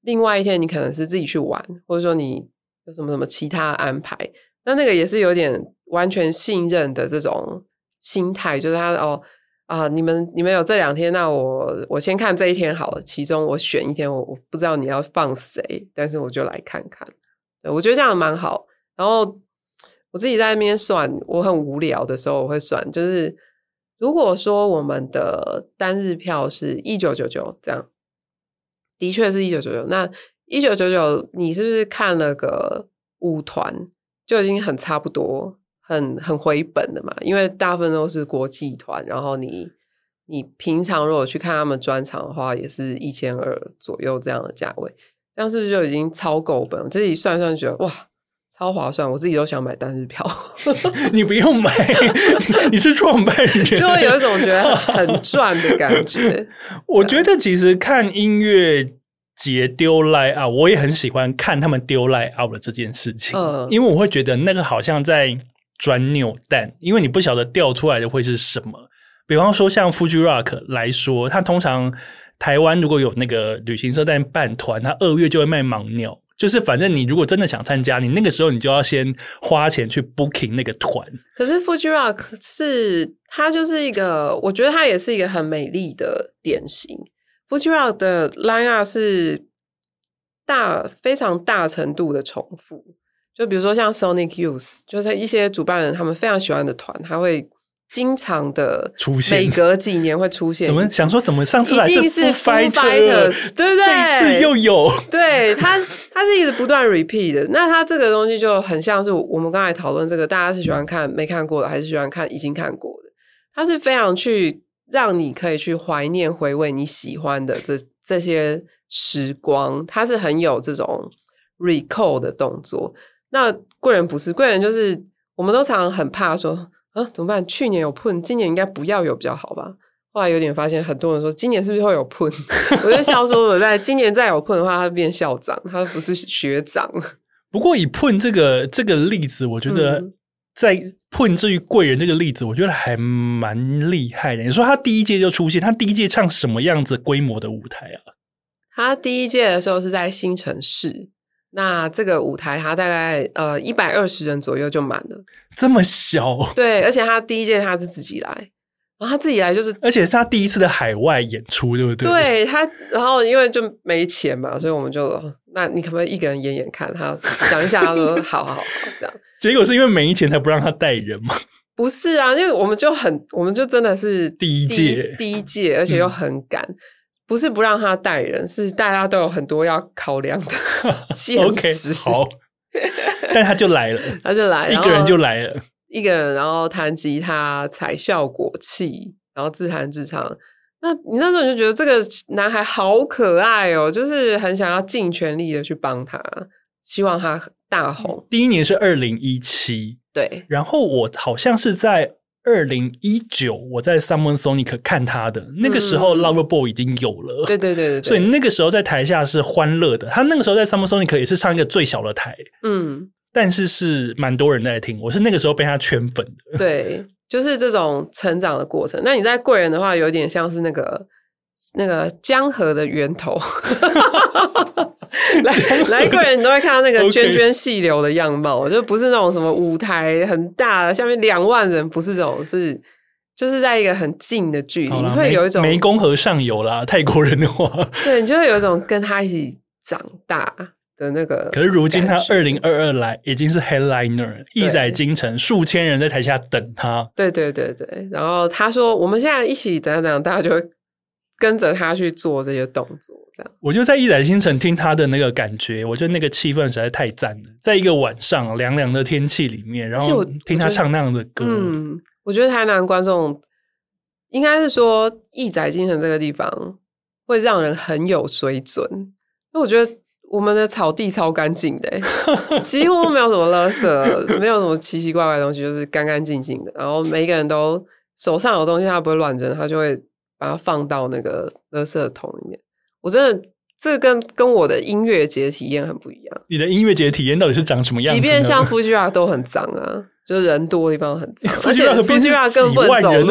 另外一天你可能是自己去玩，或者说你。有什么什么其他安排？那那个也是有点完全信任的这种心态，就是他哦啊，你们你们有这两天，那我我先看这一天好了，其中我选一天，我我不知道你要放谁，但是我就来看看。对，我觉得这样蛮好。然后我自己在那边算，我很无聊的时候我会算，就是如果说我们的单日票是一九九九这样，的确是一九九九，那。一九九九，你是不是看了个舞团就已经很差不多，很很回本的嘛？因为大部分都是国际团，然后你你平常如果去看他们专场的话，也是一千二左右这样的价位，这样是不是就已经超够本？我自己算算觉得哇，超划算，我自己都想买单日票。你不用买，你是创办人，就会有一种觉得很赚的感觉。我觉得其实看音乐。节丢 Line-Up，我也很喜欢看他们丢 Line-Up 的这件事情，嗯，因为我会觉得那个好像在转扭蛋，因为你不晓得掉出来的会是什么。比方说像 Fuji Rock 来说，他通常台湾如果有那个旅行社在办团，他二月就会卖盲鸟，就是反正你如果真的想参加，你那个时候你就要先花钱去 booking 那个团。可是 Fuji Rock 是它就是一个，我觉得它也是一个很美丽的典型。Rock 的 line-up 是大非常大程度的重复，就比如说像 Sonic Youth，就是一些主办人他们非常喜欢的团，他会经常的出现，每隔几年会出现。怎么想说？怎么上次来是 Foo Fighters，对不对？这次又有，对他，他是一直不断 repeat 的。那他这个东西就很像是我们刚才讨论这个，大家是喜欢看没看过的，还是喜欢看已经看过的？他是非常去。让你可以去怀念、回味你喜欢的这这些时光，它是很有这种 recall 的动作。那贵人不是贵人，就是我们都常常很怕说啊，怎么办？去年有 PUN，今年应该不要有比较好吧？后来有点发现，很多人说今年是不是会有 PUN？我就笑说，我在今年再有 PUN 的话，他变校长，他不是学长。不过以 PUN 这个这个例子，我觉得、嗯。在 PUN 至于贵人这个例子，我觉得还蛮厉害的。你说他第一届就出现，他第一届唱什么样子规模的舞台啊？他第一届的时候是在新城市，那这个舞台他大概呃一百二十人左右就满了，这么小？对，而且他第一届他是自己来。然后他自己来就是，而且是他第一次的海外演出，对不对？对他，然后因为就没钱嘛，所以我们就，那你可不可以一个人演演看？他想一下，他说 好好好，这样。结果是因为没钱才不让他带人吗？不是啊，因为我们就很，我们就真的是第一届，第一届，而且又很赶，嗯、不是不让他带人，是大家都有很多要考量的 现实。okay, 好，但他就来了，他就来，一个人就来了。一个人，然后弹吉他、踩效果器，然后自弹自唱。那你那时候你就觉得这个男孩好可爱哦，就是很想要尽全力的去帮他，希望他大红。第一年是二零一七，对，然后我好像是在二零一九，我在 Summer Sonic 看他的那个时候，Loverboy 已经有了。对对对对，所以那个时候在台下是欢乐的。他那个时候在 Summer Sonic 也是唱一个最小的台，嗯，但是是蛮多人在听。我是那个时候被他圈粉的。对，就是这种成长的过程。那你在贵人的话，有点像是那个。那个江河的源头，来来贵人，你都会看到那个 涓涓细流的样貌，Okay. 就不是那种什么舞台很大的，下面两万人，不是这种，是就是在一个很近的距离，你会有一种湄公河上游啦，泰国人的话，对，你就会有一种跟他一起长大的那个。可是如今他二零二二来已经是 headliner，义载京城，数千人在台下等他。对对对对，然后他说我们现在一起怎样怎样，大家就会。跟着他去做这些动作，这样我就在义载京城听他的那个感觉，我觉得那个气氛实在太赞了。在一个晚上凉凉的天气里面，然后听他唱那样的歌，嗯，我觉得台南观众应该是说义载京城这个地方会让人很有水准，因为我觉得我们的草地超干净的，几乎没有什么垃圾，没有什么奇奇怪怪的东西，就是干干净净的。然后每一个人都手上有东西，他不会乱扔，他就会。把它放到那个垃圾桶里面，我真的这个跟跟我的音乐节体验很不一样。你的音乐节体验到底是长什么样子？即便像 Fuji 都很脏啊，就是人多的地方很脏，而且 Fuji 根本不能走路，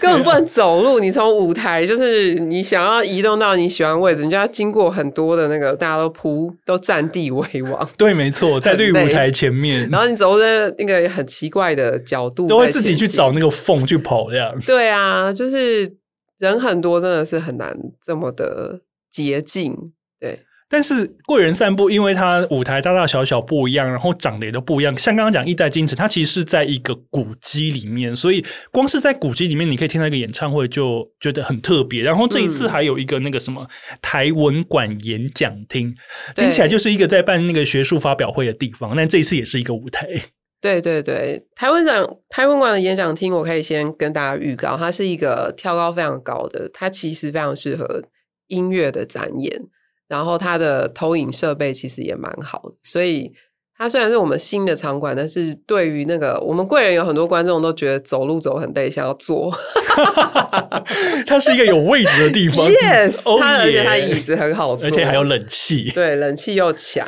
根本不能走路。你从舞台就是你想要移动到你喜欢的位置，你就要经过很多的那个大家都铺都占地为王。对，没错，在对舞台前面，然后你走在那个很奇怪的角度，都会自己去找那个缝去跑这样。对啊，就是。人很多，真的是很难这么的捷径，对。但是贵人散步，因为它舞台大大小小不一样，然后长得也都不一样。像刚刚讲一代京城，它其实是在一个古迹里面，所以光是在古迹里面，你可以听到一个演唱会，就觉得很特别。然后这一次还有一个那个什么台文馆演讲厅，听起来就是一个在办那个学术发表会的地方，但这一次也是一个舞台。对对对，台湾展台湾馆的演讲厅，我可以先跟大家预告，它是一个跳高非常高的，它其实非常适合音乐的展演，然后它的投影设备其实也蛮好的，所以它虽然是我们新的场馆，但是对于那个我们贵人有很多观众都觉得走路走很累，想要坐，它是一个有位置的地方，yes，它、oh、而且它椅子很好坐，而且还有冷气，对，冷气又强。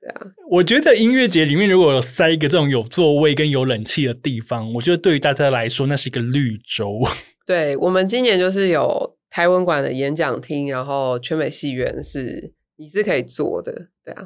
对啊，我觉得音乐节里面如果有塞一个这种有座位跟有冷气的地方，我觉得对于大家来说那是一个绿洲。对，我们今年就是有台文馆的演讲厅，然后全美戏院是你是可以做的，对啊。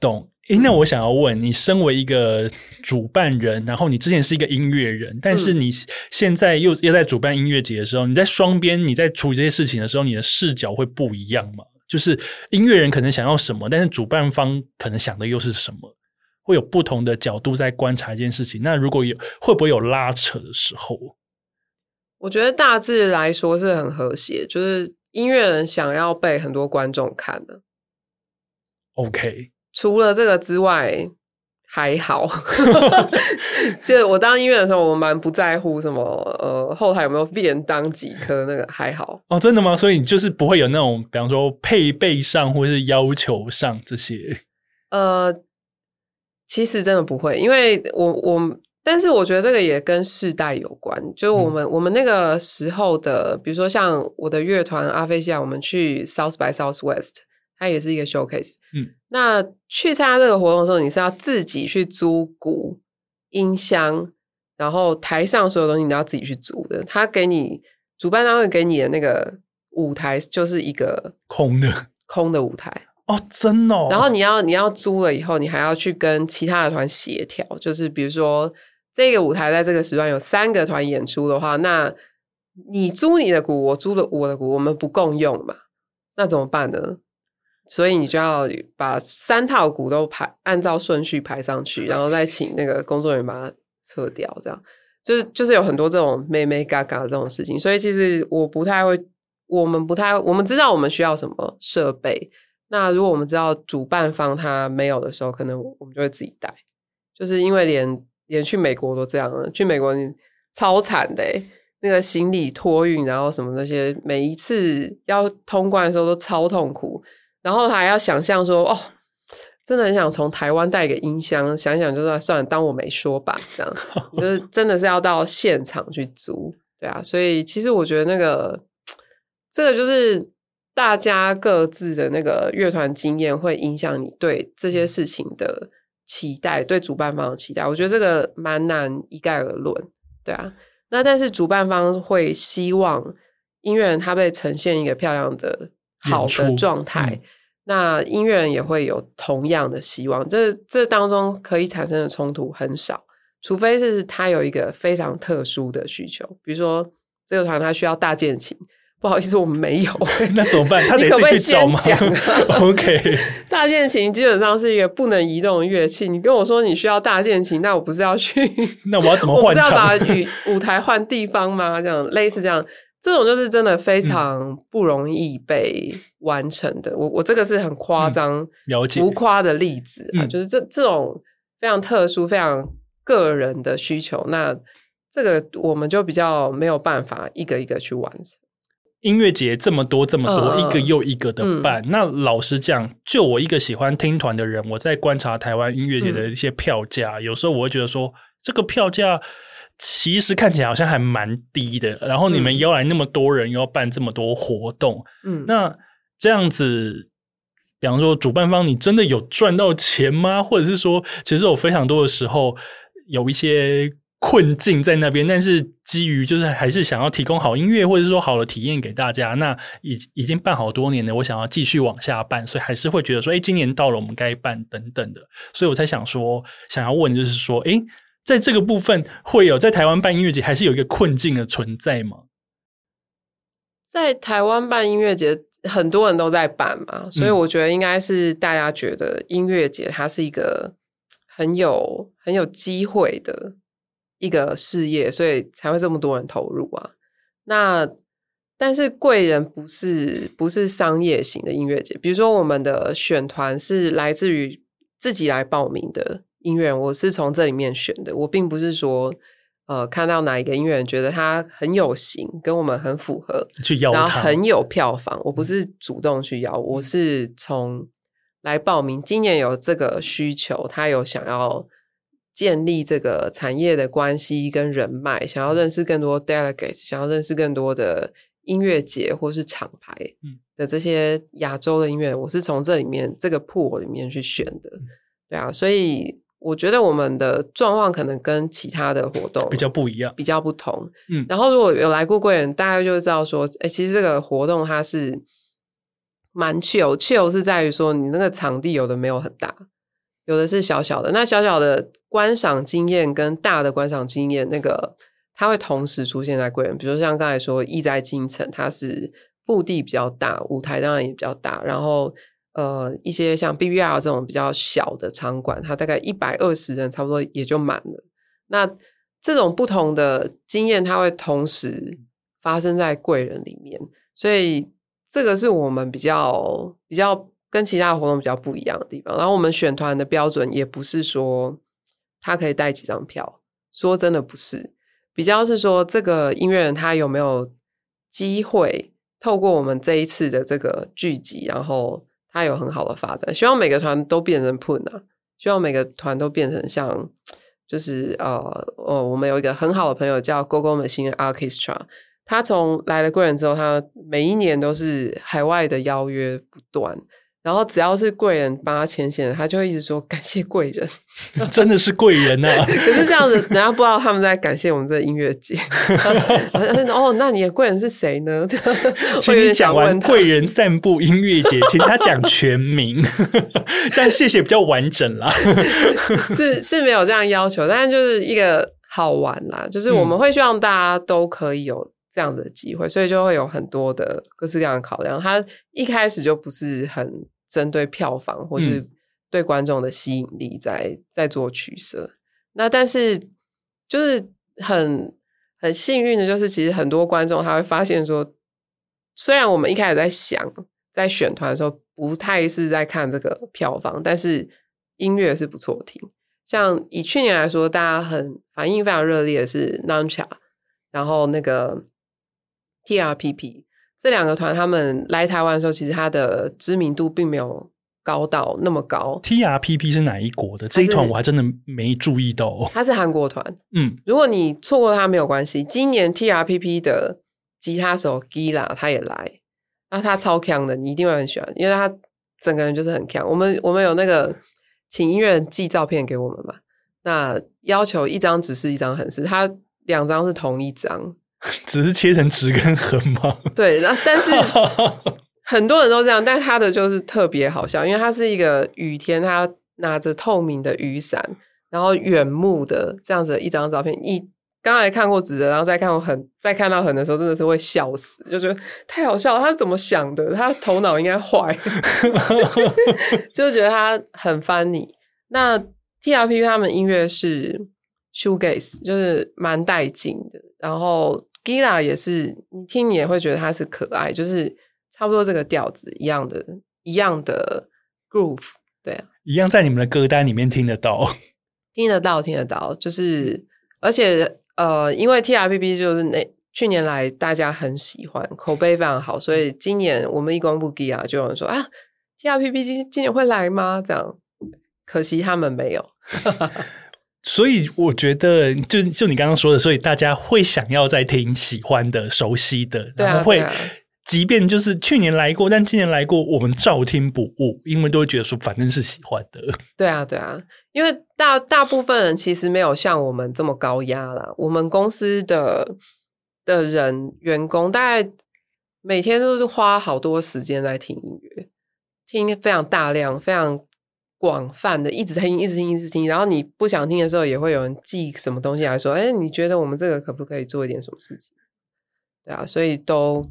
懂。诶，那我想要问你，身为一个主办人，然后你之前是一个音乐人，但是你现在又又在主办音乐节的时候，你在双边你在处理这些事情的时候，你的视角会不一样吗？就是音乐人可能想要什么，但是主办方可能想的又是什么，会有不同的角度在观察一件事情。那如果有，会不会有拉扯的时候？我觉得大致来说是很和谐，就是音乐人想要被很多观众看的。OK，除了这个之外。还好，就我当音乐的时候，我蛮不在乎什么呃后台有没有便当几颗，那个还好哦，真的吗？所以你就是不会有那种，比方说配备上或是要求上这些。呃，其实真的不会，因为我我，但是我觉得这个也跟世代有关。就我们、嗯、我们那个时候的，比如说像我的乐团阿飞西亚，我们去 South by Southwest。它也是一个 showcase，嗯，那去参加这个活动的时候，你是要自己去租鼓、音箱，然后台上所有东西你都要自己去租的。他给你主办单位给你的那个舞台就是一个空的 空的舞台哦，真的哦。然后你要你要租了以后，你还要去跟其他的团协调，就是比如说这个舞台在这个时段有三个团演出的话，那你租你的鼓，我租的我的鼓，我们不共用嘛？那怎么办呢？所以你就要把三套鼓都排按照顺序排上去，然后再请那个工作人员把它撤掉，这样就是就是有很多这种妹妹嘎嘎这种事情。所以其实我不太会，我们不太，我们知道我们需要什么设备。那如果我们知道主办方他没有的时候，可能我们就会自己带。就是因为连连去美国都这样了，去美国你超惨的，那个行李托运，然后什么那些，每一次要通关的时候都超痛苦。然后还要想象说，哦，真的很想从台湾带个音箱，想想就算算了，当我没说吧，这样 就是真的是要到现场去租，对啊，所以其实我觉得那个这个就是大家各自的那个乐团经验会影响你对这些事情的期待，对主办方的期待，我觉得这个蛮难一概而论，对啊，那但是主办方会希望音乐人他被呈现一个漂亮的好的状态。那音乐人也会有同样的希望，这这当中可以产生的冲突很少，除非是他有一个非常特殊的需求，比如说这个团他需要大键琴，不好意思，我们没有，那怎么办？他得你可不可以先讲？OK，大键琴基本上是一个不能移动的乐器，你跟我说你需要大键琴，那我不是要去？那我要怎么换？我是要把舞舞台换地方吗？这样类似这样。这种就是真的非常不容易被完成的。嗯、我我这个是很夸张、了解浮夸的例子啊，嗯、就是这这种非常特殊、非常个人的需求，那这个我们就比较没有办法一个一个去完成。音乐节这么多这么多，呃、一个又一个的办。嗯、那老实讲，就我一个喜欢听团的人，我在观察台湾音乐节的一些票价，嗯、有时候我会觉得说，这个票价。其实看起来好像还蛮低的，然后你们邀来那么多人，又要办这么多活动，嗯，那这样子，比方说主办方，你真的有赚到钱吗？或者是说，其实有非常多的时候有一些困境在那边，但是基于就是还是想要提供好音乐，或者是说好的体验给大家，那已已经办好多年了，我想要继续往下办，所以还是会觉得说，哎，今年到了，我们该办等等的，所以我才想说，想要问就是说，哎。在这个部分会有在台湾办音乐节，还是有一个困境的存在吗？在台湾办音乐节，很多人都在办嘛，所以我觉得应该是大家觉得音乐节它是一个很有很有机会的一个事业，所以才会这么多人投入啊。那但是贵人不是不是商业型的音乐节，比如说我们的选团是来自于自己来报名的。音乐人，我是从这里面选的，我并不是说，呃，看到哪一个音乐人觉得他很有型，跟我们很符合，去邀他，然后很有票房，我不是主动去邀，我是从来报名，今年有这个需求，他有想要建立这个产业的关系跟人脉，想要认识更多 delegates，想要认识更多的音乐节或是厂牌的这些亚洲的音乐，我是从这里面这个 pool 里面去选的，对啊，所以。我觉得我们的状况可能跟其他的活动比较不一样，比较不同。嗯，然后如果有来过贵人，大家就知道说，哎，其实这个活动它是蛮 chill，chill 是在于说你那个场地有的没有很大，有的是小小的。那小小的观赏经验跟大的观赏经验，那个它会同时出现在贵人。比如像刚才说，意在京城，它是腹地比较大，舞台当然也比较大，然后。呃，一些像 BBR 这种比较小的场馆，它大概一百二十人，差不多也就满了。那这种不同的经验，它会同时发生在贵人里面，所以这个是我们比较比较跟其他的活动比较不一样的地方。然后我们选团的标准也不是说他可以带几张票，说真的不是，比较是说这个音乐人他有没有机会透过我们这一次的这个聚集，然后。他有很好的发展，希望每个团都变成 Pun 啊，希望每个团都变成像，就是呃呃，我们有一个很好的朋友叫 Gogo Machine Orchestra，他从来了贵人之后，他每一年都是海外的邀约不断。然后只要是贵人帮他牵线，他就会一直说感谢贵人，真的是贵人啊！可是这样子，人家不知道他们在感谢我们这个音乐节。哦，那你的贵人是谁呢？请你讲完贵人散步音乐节，请他讲全名，这样谢谢比较完整啦。是是没有这样要求，但是就是一个好玩啦，就是我们会希望大家都可以有。这样的机会，所以就会有很多的各式各样的考量。他一开始就不是很针对票房或是对观众的吸引力在在做取舍。那但是就是很很幸运的，就是其实很多观众他会发现说，虽然我们一开始在想在选团的时候不太是在看这个票房，但是音乐是不错听。像以去年来说，大家很反应非常热烈的是 Nancha，然后那个。TRPP 这两个团，他们来台湾的时候，其实他的知名度并没有高到那么高。TRPP 是哪一国的？这一团我还真的没注意到。哦他是韩国团。嗯，如果你错过他没有关系。今年 TRPP 的吉他手 Gila 他也来，那他超强的，你一定会很喜欢，因为他整个人就是很强。我们我们有那个请音乐人寄照片给我们嘛，那要求一张只是一张横式，他两张是同一张，只是切成直跟横吗？对，然后但是。很多人都这样，但他的就是特别好笑，因为他是一个雨天，他拿着透明的雨伞，然后远目的这样子一张照片。一刚才看过直的，然后再看过横，再看到横的时候，真的是会笑死，就觉得太好笑了。他是怎么想的？他头脑应该坏，就觉得他很 funny。那 TRPP 他们音乐是 shoegaze，就是蛮带劲的。然后 Gila 也是，你听你也会觉得它是可爱，就是。差不多这个调子一样的，一样的 groove，对啊，一样在你们的歌单里面听得到，听得到，听得到。就是而且呃，因为 TRPP 就是那去年来大家很喜欢，口碑非常好，所以今年我们一公布 Gila 就有人说啊，TRPP 今今年会来吗？这样，可惜他们没有。所以我觉得就，就就你刚刚说的，所以大家会想要再听喜欢的、熟悉的，然后会。啊啊即便就是去年来过，但今年来过，我们照听不误，因为都会觉得说反正是喜欢的。对啊，对啊，因为大大部分人其实没有像我们这么高压啦。我们公司的的人员工大概每天都是花好多时间在听音乐，听非常大量、非常广泛的，一直听、一直听、一直听。然后你不想听的时候，也会有人寄什么东西来说：“哎，你觉得我们这个可不可以做一点什么事情？”对啊，所以都。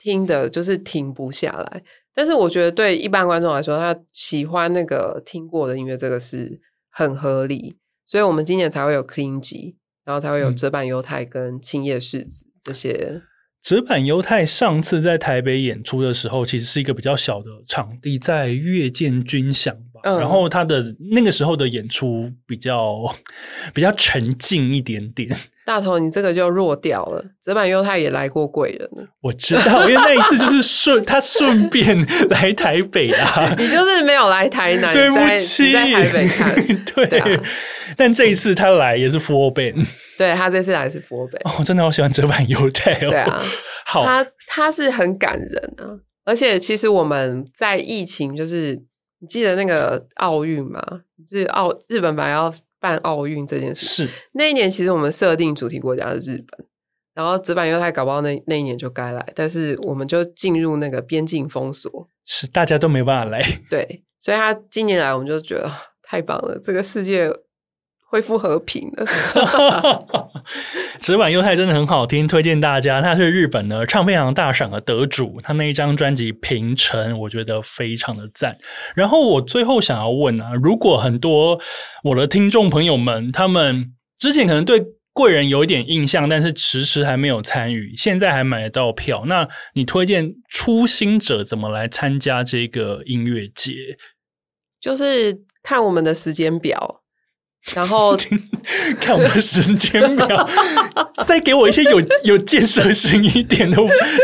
听的就是停不下来，但是我觉得对一般观众来说，他喜欢那个听过的音乐，这个是很合理，所以我们今年才会有 Clean 吉，然后才会有折板犹太跟青叶世子这些。折板犹太上次在台北演出的时候，其实是一个比较小的场地，在月见军饗吧。嗯，然后他的那个时候的演出比较 比较沉静一点点。大头，你这个就弱掉了。折板犹太也来过贵人了，我知道，因为那一次就是顺他顺便来台北啊。你就是没有来台南，对不起，在，在台北看。对，对啊，但这一次他来也是 full band。对，他这次来是 band。哦，我真的好喜欢折板犹太哦。对啊，好，他他是很感人啊。而且其实我们在疫情，就是你记得那个奥运吗？就是奥日本本来要。办奥运这件事是那一年，其实我们设定主题国家是日本，然后直板犹太搞不好那那一年就该来，但是我们就进入那个边境封锁，是大家都没办法来。对，所以他今年来，我们就觉得太棒了，这个世界。恢复和平了。折板犹太真的很好听，推荐大家。他是日本的唱片行大赏的得主，他那一张专辑《平成》，我觉得非常的赞。然后我最后想要问啊，如果很多我的听众朋友们，他们之前可能对贵人有一点印象，但是迟迟还没有参与，现在还买得到票，那你推荐初心者怎么来参加这个音乐节？就是看我们的时间表。然后 看我们的时间表，再给我一些有 有建设性一点的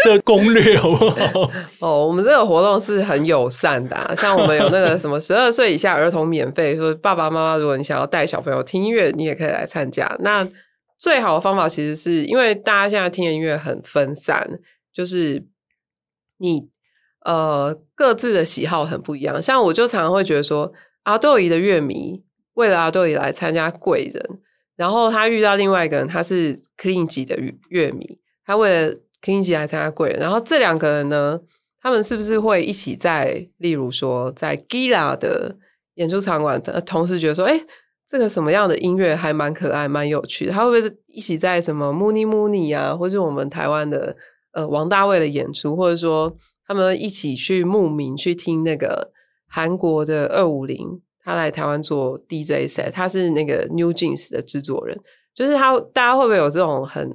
的攻略，好不好？哦，我们这个活动是很友善的啊，像我们有那个什么十二岁以下儿童免费，说爸爸妈妈，如果你想要带小朋友听音乐，你也可以来参加。那最好的方法其实是因为大家现在听的音乐很分散，就是你呃各自的喜好很不一样。像我就常常会觉得说，阿豆姨的乐迷。为了阿豆也来参加贵人，然后他遇到另外一个人，他是 Clean 吉的乐迷，他为了 Clean 吉来参加贵人，然后这两个人呢，他们是不是会一起在，例如说在 Gila 的演出场馆，同时觉得说，哎，这个什么样的音乐还蛮可爱、蛮有趣的，他会不会一起在什么 Muni Muni 啊，或是我们台湾的呃王大卫的演出，或者说他们一起去慕名去听那个韩国的二五零。他来台湾做 DJ set，他是那个 New Jeans 的制作人，就是他，大家会不会有这种很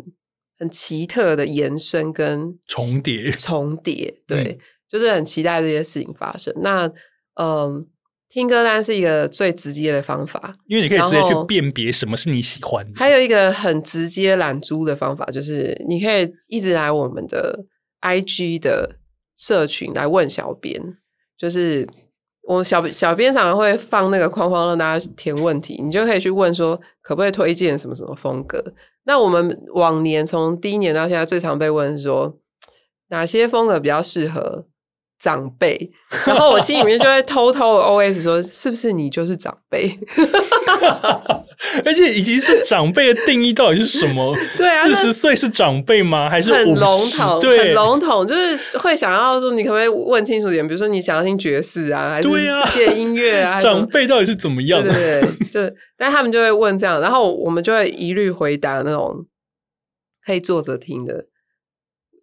很奇特的延伸跟重叠？重叠，对，嗯、就是很期待这些事情发生。那嗯，听歌单是一个最直接的方法，因为你可以直接去辨别什么是你喜欢的。还有一个很直接揽猪的方法，就是你可以一直来我们的 IG 的社群来问小编，就是。我小小编常常会放那个框框让大家填问题，你就可以去问说可不可以推荐什么什么风格。那我们往年从第一年到现在最常被问说哪些风格比较适合长辈，然后我心里面就会偷偷的 OS 说，是不是你就是长辈？而且以及是长辈的定义到底是什么？对啊，四十岁是长辈吗？还是很笼统？对，很笼统，就是会想要说，你可不可以问清楚点？比如说，你想要听爵士啊，还是世界音乐啊？长辈到底是怎么样？对对对，就但他们就会问这样，然后我们就会一律回答那种可以坐着听的、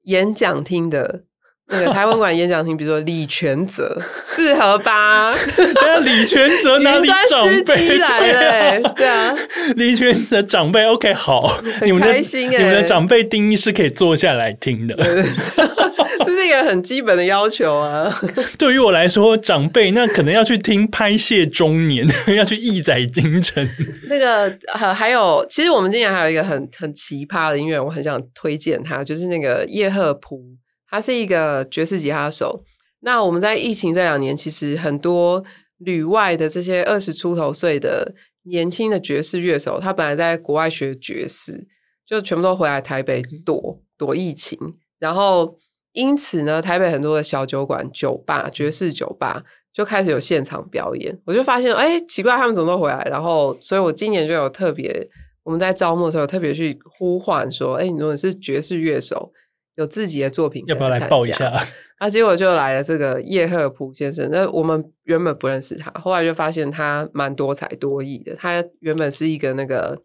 演讲听的。那个台湾馆演讲厅，比如说李全哲适合吧？那李全哲哪里长辈来了、欸？对啊，李全哲长辈 OK 好，很开心哎、欸！你们的长辈定义是可以坐下来听的，这是一个很基本的要求啊。对于我来说，长辈那可能要去听拍谢中年，要去义载京城。那个还还有，其实我们今年还有一个很很奇葩的音乐，我很想推荐他，就是那个叶赫普。他是一个爵士吉他手。那我们在疫情这两年，其实很多旅外的这些二十出头岁的年轻的爵士乐手，他本来在国外学爵士，就全部都回来台北躲躲疫情。然后因此呢，台北很多的小酒馆、酒吧、爵士酒吧就开始有现场表演。我就发现，哎，奇怪，他们怎么都回来？然后，所以我今年就有特别，我们在招募的时候特别去呼唤说，哎，你如果是爵士乐手。有自己的作品，要不要来报一下？啊，结果就来了这个叶赫普先生。那我们原本不认识他，后来就发现他蛮多才多艺的。他原本是一个那个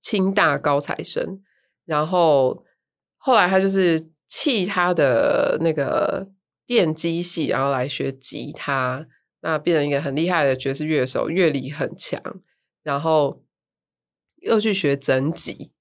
清大高材生，然后后来他就是弃他的那个电机系，然后来学吉他，那变成一个很厉害的爵士乐手，乐理很强，然后又去学整脊。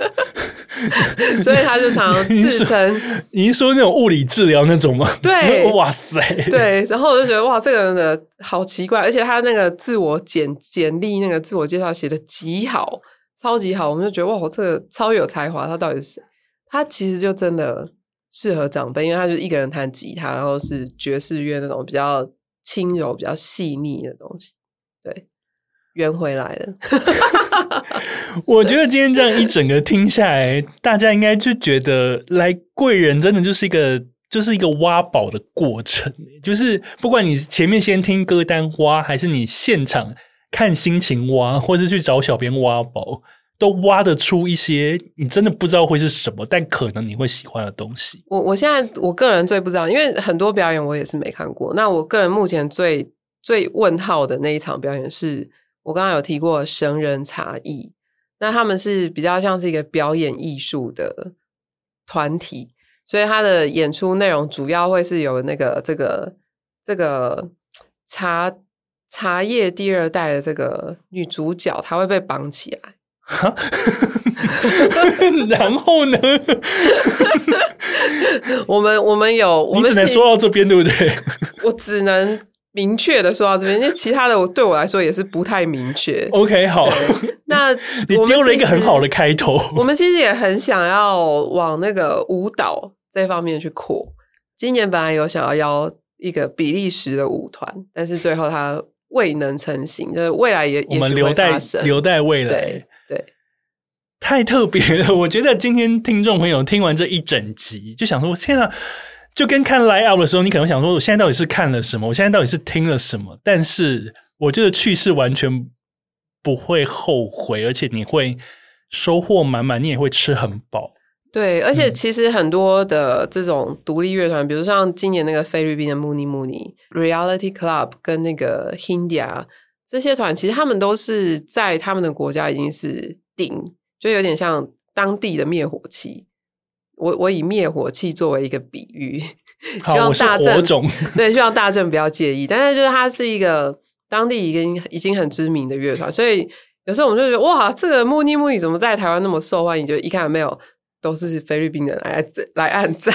所以他就常常 自称，你是说那种物理治疗那种吗？对，哇塞，对。然后我就觉得哇，这个人的好奇怪，而且他那个自我简简历那个自我介绍写的极好，超级好。我们就觉得哇，这个超有才华。他到底是谁？他其实就真的适合长辈，因为他就一个人弹吉他，然后是爵士乐那种比较轻柔、比较细腻的东西。对，圆回来了。我觉得今天这样一整个听下来，大家应该就觉得来贵人真的就是一个就是一个挖宝的过程。就是不管你前面先听歌单挖，还是你现场看心情挖，或者去找小编挖宝，都挖得出一些你真的不知道会是什么，但可能你会喜欢的东西。我我现在我个人最不知道，因为很多表演我也是没看过。那我个人目前最最问号的那一场表演是。我刚刚有提过神人茶艺，那他们是比较像是一个表演艺术的团体，所以他的演出内容主要会是有那个这个这个茶茶叶第二代的这个女主角，她会被绑起来，然后呢？我们我们有，我们只能说到这边，对不对？我只能。明确的说到这边，因为其他的我对我来说也是不太明确。OK，好，那 你丢了一个很好的开头。我们其实也很想要往那个舞蹈这方面去扩。今年本来有想要邀一个比利时的舞团，但是最后它未能成型，就是未来也我们留待留待未来。对对，太特别了！我觉得今天听众朋友听完这一整集，就想说：天啊！就跟看 Live 的时候，你可能想说，我现在到底是看了什么？我现在到底是听了什么？但是我觉得去是完全不会后悔，而且你会收获满满，你也会吃很饱。对，而且其实很多的这种独立乐团，嗯、比如像今年那个菲律宾的 Muni Muni Reality Club 跟那个 Hindia 这些团，其实他们都是在他们的国家已经是顶，就有点像当地的灭火器。我我以灭火器作为一个比喻，希望大正对，希望大正不要介意。但是就是它是一个当地已经已经很知名的乐团，所以有时候我们就觉得哇，这个慕尼慕尼怎么在台湾那么受欢迎？就一看没有，都是菲律宾人来来按赞。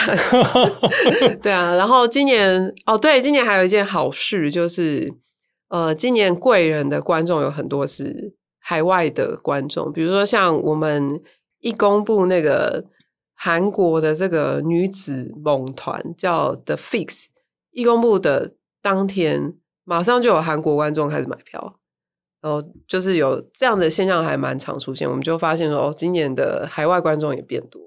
对啊，然后今年哦，对，今年还有一件好事就是，呃，今年贵人的观众有很多是海外的观众，比如说像我们一公布那个。韩国的这个女子猛团叫 The Fix，一公布的当天马上就有韩国观众开始买票，然后就是有这样的现象还蛮常出现。我们就发现说，哦，今年的海外观众也变多。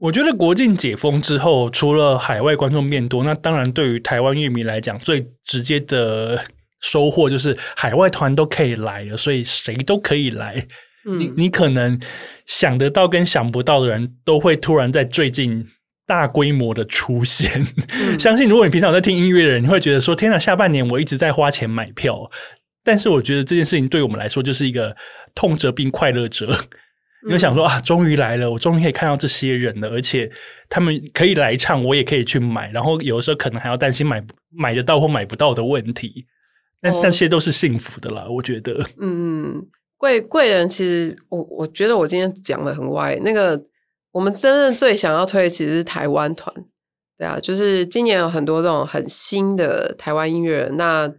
我觉得国境解封之后，除了海外观众变多，那当然对于台湾乐迷来讲，最直接的收获就是海外团都可以来了，所以谁都可以来。嗯、你你可能想得到跟想不到的人都会突然在最近大规模的出现。嗯、相信如果你平常在听音乐的人，你会觉得说：“天哪，下半年我一直在花钱买票。”但是我觉得这件事情对我们来说就是一个痛则病，快乐着。你就想说啊，终于来了，我终于可以看到这些人了，而且他们可以来唱，我也可以去买。然后有的时候可能还要担心买买得到或买不到的问题，但是那些都是幸福的啦，我觉得。嗯，贵贵人其实我我觉得我今天讲的很歪。那个我们真正最想要推的其实是台湾团，对啊，就是今年有很多这种很新的台湾音乐人，那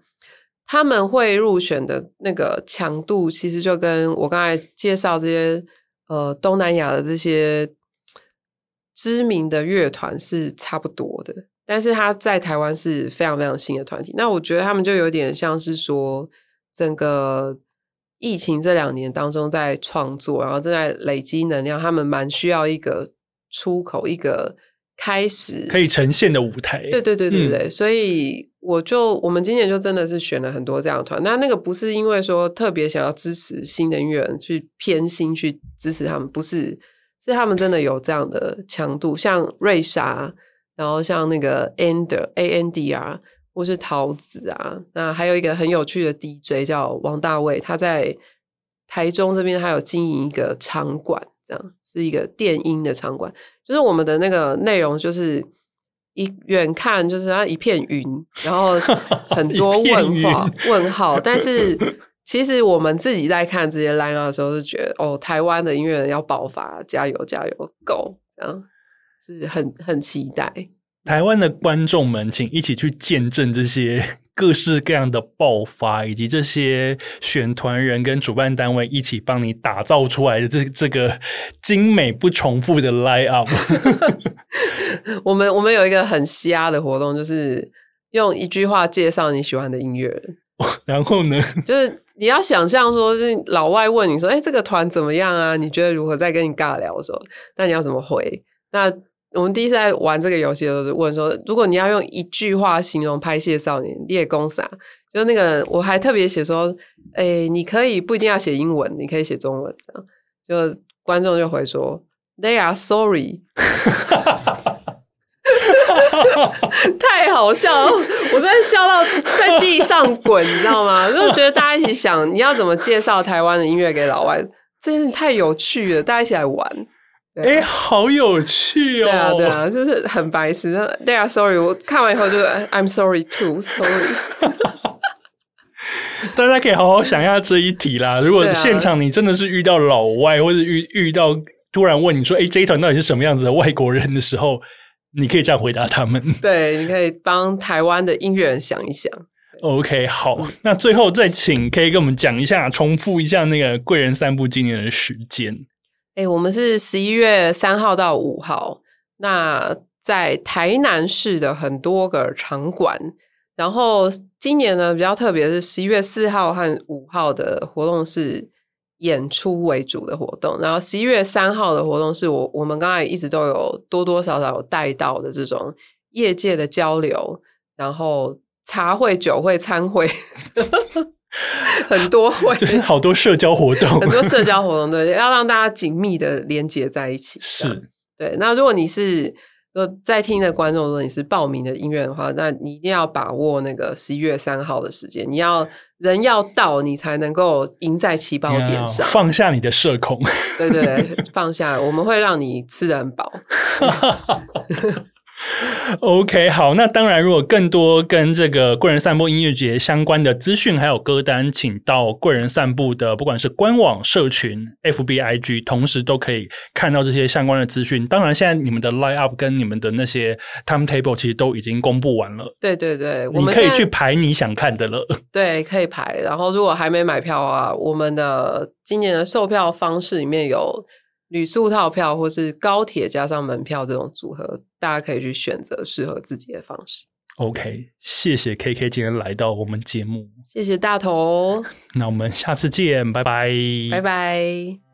他们会入选的那个强度，其实就跟我刚才介绍这些。呃，东南亚的这些知名的乐团是差不多的，但是他在台湾是非常非常新的团体。那我觉得他们就有点像是说，整个疫情这两年当中在创作，然后正在累积能量，他们蛮需要一个出口，一个开始可以呈现的舞台。对对对对对，嗯、所以。我就我们今年就真的是选了很多这样的团，那那个不是因为说特别想要支持新的音乐人去偏心去支持他们，不是，是他们真的有这样的强度，像瑞莎，然后像那个 Andr A N D R 或是桃子啊，那还有一个很有趣的 DJ 叫王大卫，他在台中这边还有经营一个场馆，这样是一个电音的场馆，就是我们的那个内容就是。一远看就是它一片云，然后 很多问号问号。但是 其实我们自己在看这些 line-up 的时候，是觉得哦，台湾的音乐人要爆发，加油加油，Go！这样是很很期待。台湾的观众们，请一起去见证这些。各式各样的爆发，以及这些选团人跟主办单位一起帮你打造出来的这这个精美不重复的 line up。我们我们有一个很瞎的活动，就是用一句话介绍你喜欢的音乐人。然后呢，就是你要想象说，是老外问你说：“哎，这个团怎么样啊？你觉得如何？”在跟你尬聊的时候，那你要怎么回？那我们第一次在玩这个游戏的时候，问说：如果你要用一句话形容拍戏少年，你也攻啥？就那个，我还特别写说：哎，你可以不一定要写英文，你可以写中文。就观众就回说：They are sorry。太好笑了，我真的笑到在地上滚，你知道吗？就觉得大家一起想，你要怎么介绍台湾的音乐给老外，这件事太有趣了，大家一起来玩。哎、好有趣哦！对啊，对啊，就是很白痴。对啊，sorry，我看完以后就是 I'm sorry too，sorry。大家可以好好想一下这一题啦。如果现场你真的是遇到老外，或者遇遇到突然问你说：“哎、欸，这一团到底是什么样子的外国人的时候”，你可以这样回答他们。对，你可以帮台湾的音乐人想一想。OK，好，嗯、那最后再请可以跟我们讲一下，重复一下那个贵人散步今年的时间。哎、我们是十一月三号到五号，那在台南市的很多个场馆。然后今年呢比较特别是十一月四号和五号的活动是演出为主的活动，然后十一月三号的活动是我我们刚才一直都有多多少少有带到的这种业界的交流，然后茶会、酒会、餐会。很多会，就是好多社交活动，很多社交活动，对，要让大家紧密的连接在一起。是，对。那如果你是说在听的观众，如果你是报名的音乐的话，那你一定要把握那个十一月三号的时间，你要人要到，你才能够赢在起跑点上，放下你的社恐。对对对，放下，我们会让你吃得很饱。OK，好，那当然，如果更多跟这个贵人散步音乐节相关的资讯还有歌单，请到贵人散步的不管是官网、社群、FBIG，同时都可以看到这些相关的资讯。当然，现在你们的 line up 跟你们的那些 timetable 其实都已经公布完了。对对对，我们可以去排你想看的了。对，可以排。然后，如果还没买票啊，我们的今年的售票方式里面有。旅宿套票或是高铁加上门票这种组合大家可以去选择适合自己的方式。Ok 谢谢 kk 今天来到我们节目。谢谢大头 那我们下次见拜拜。拜拜。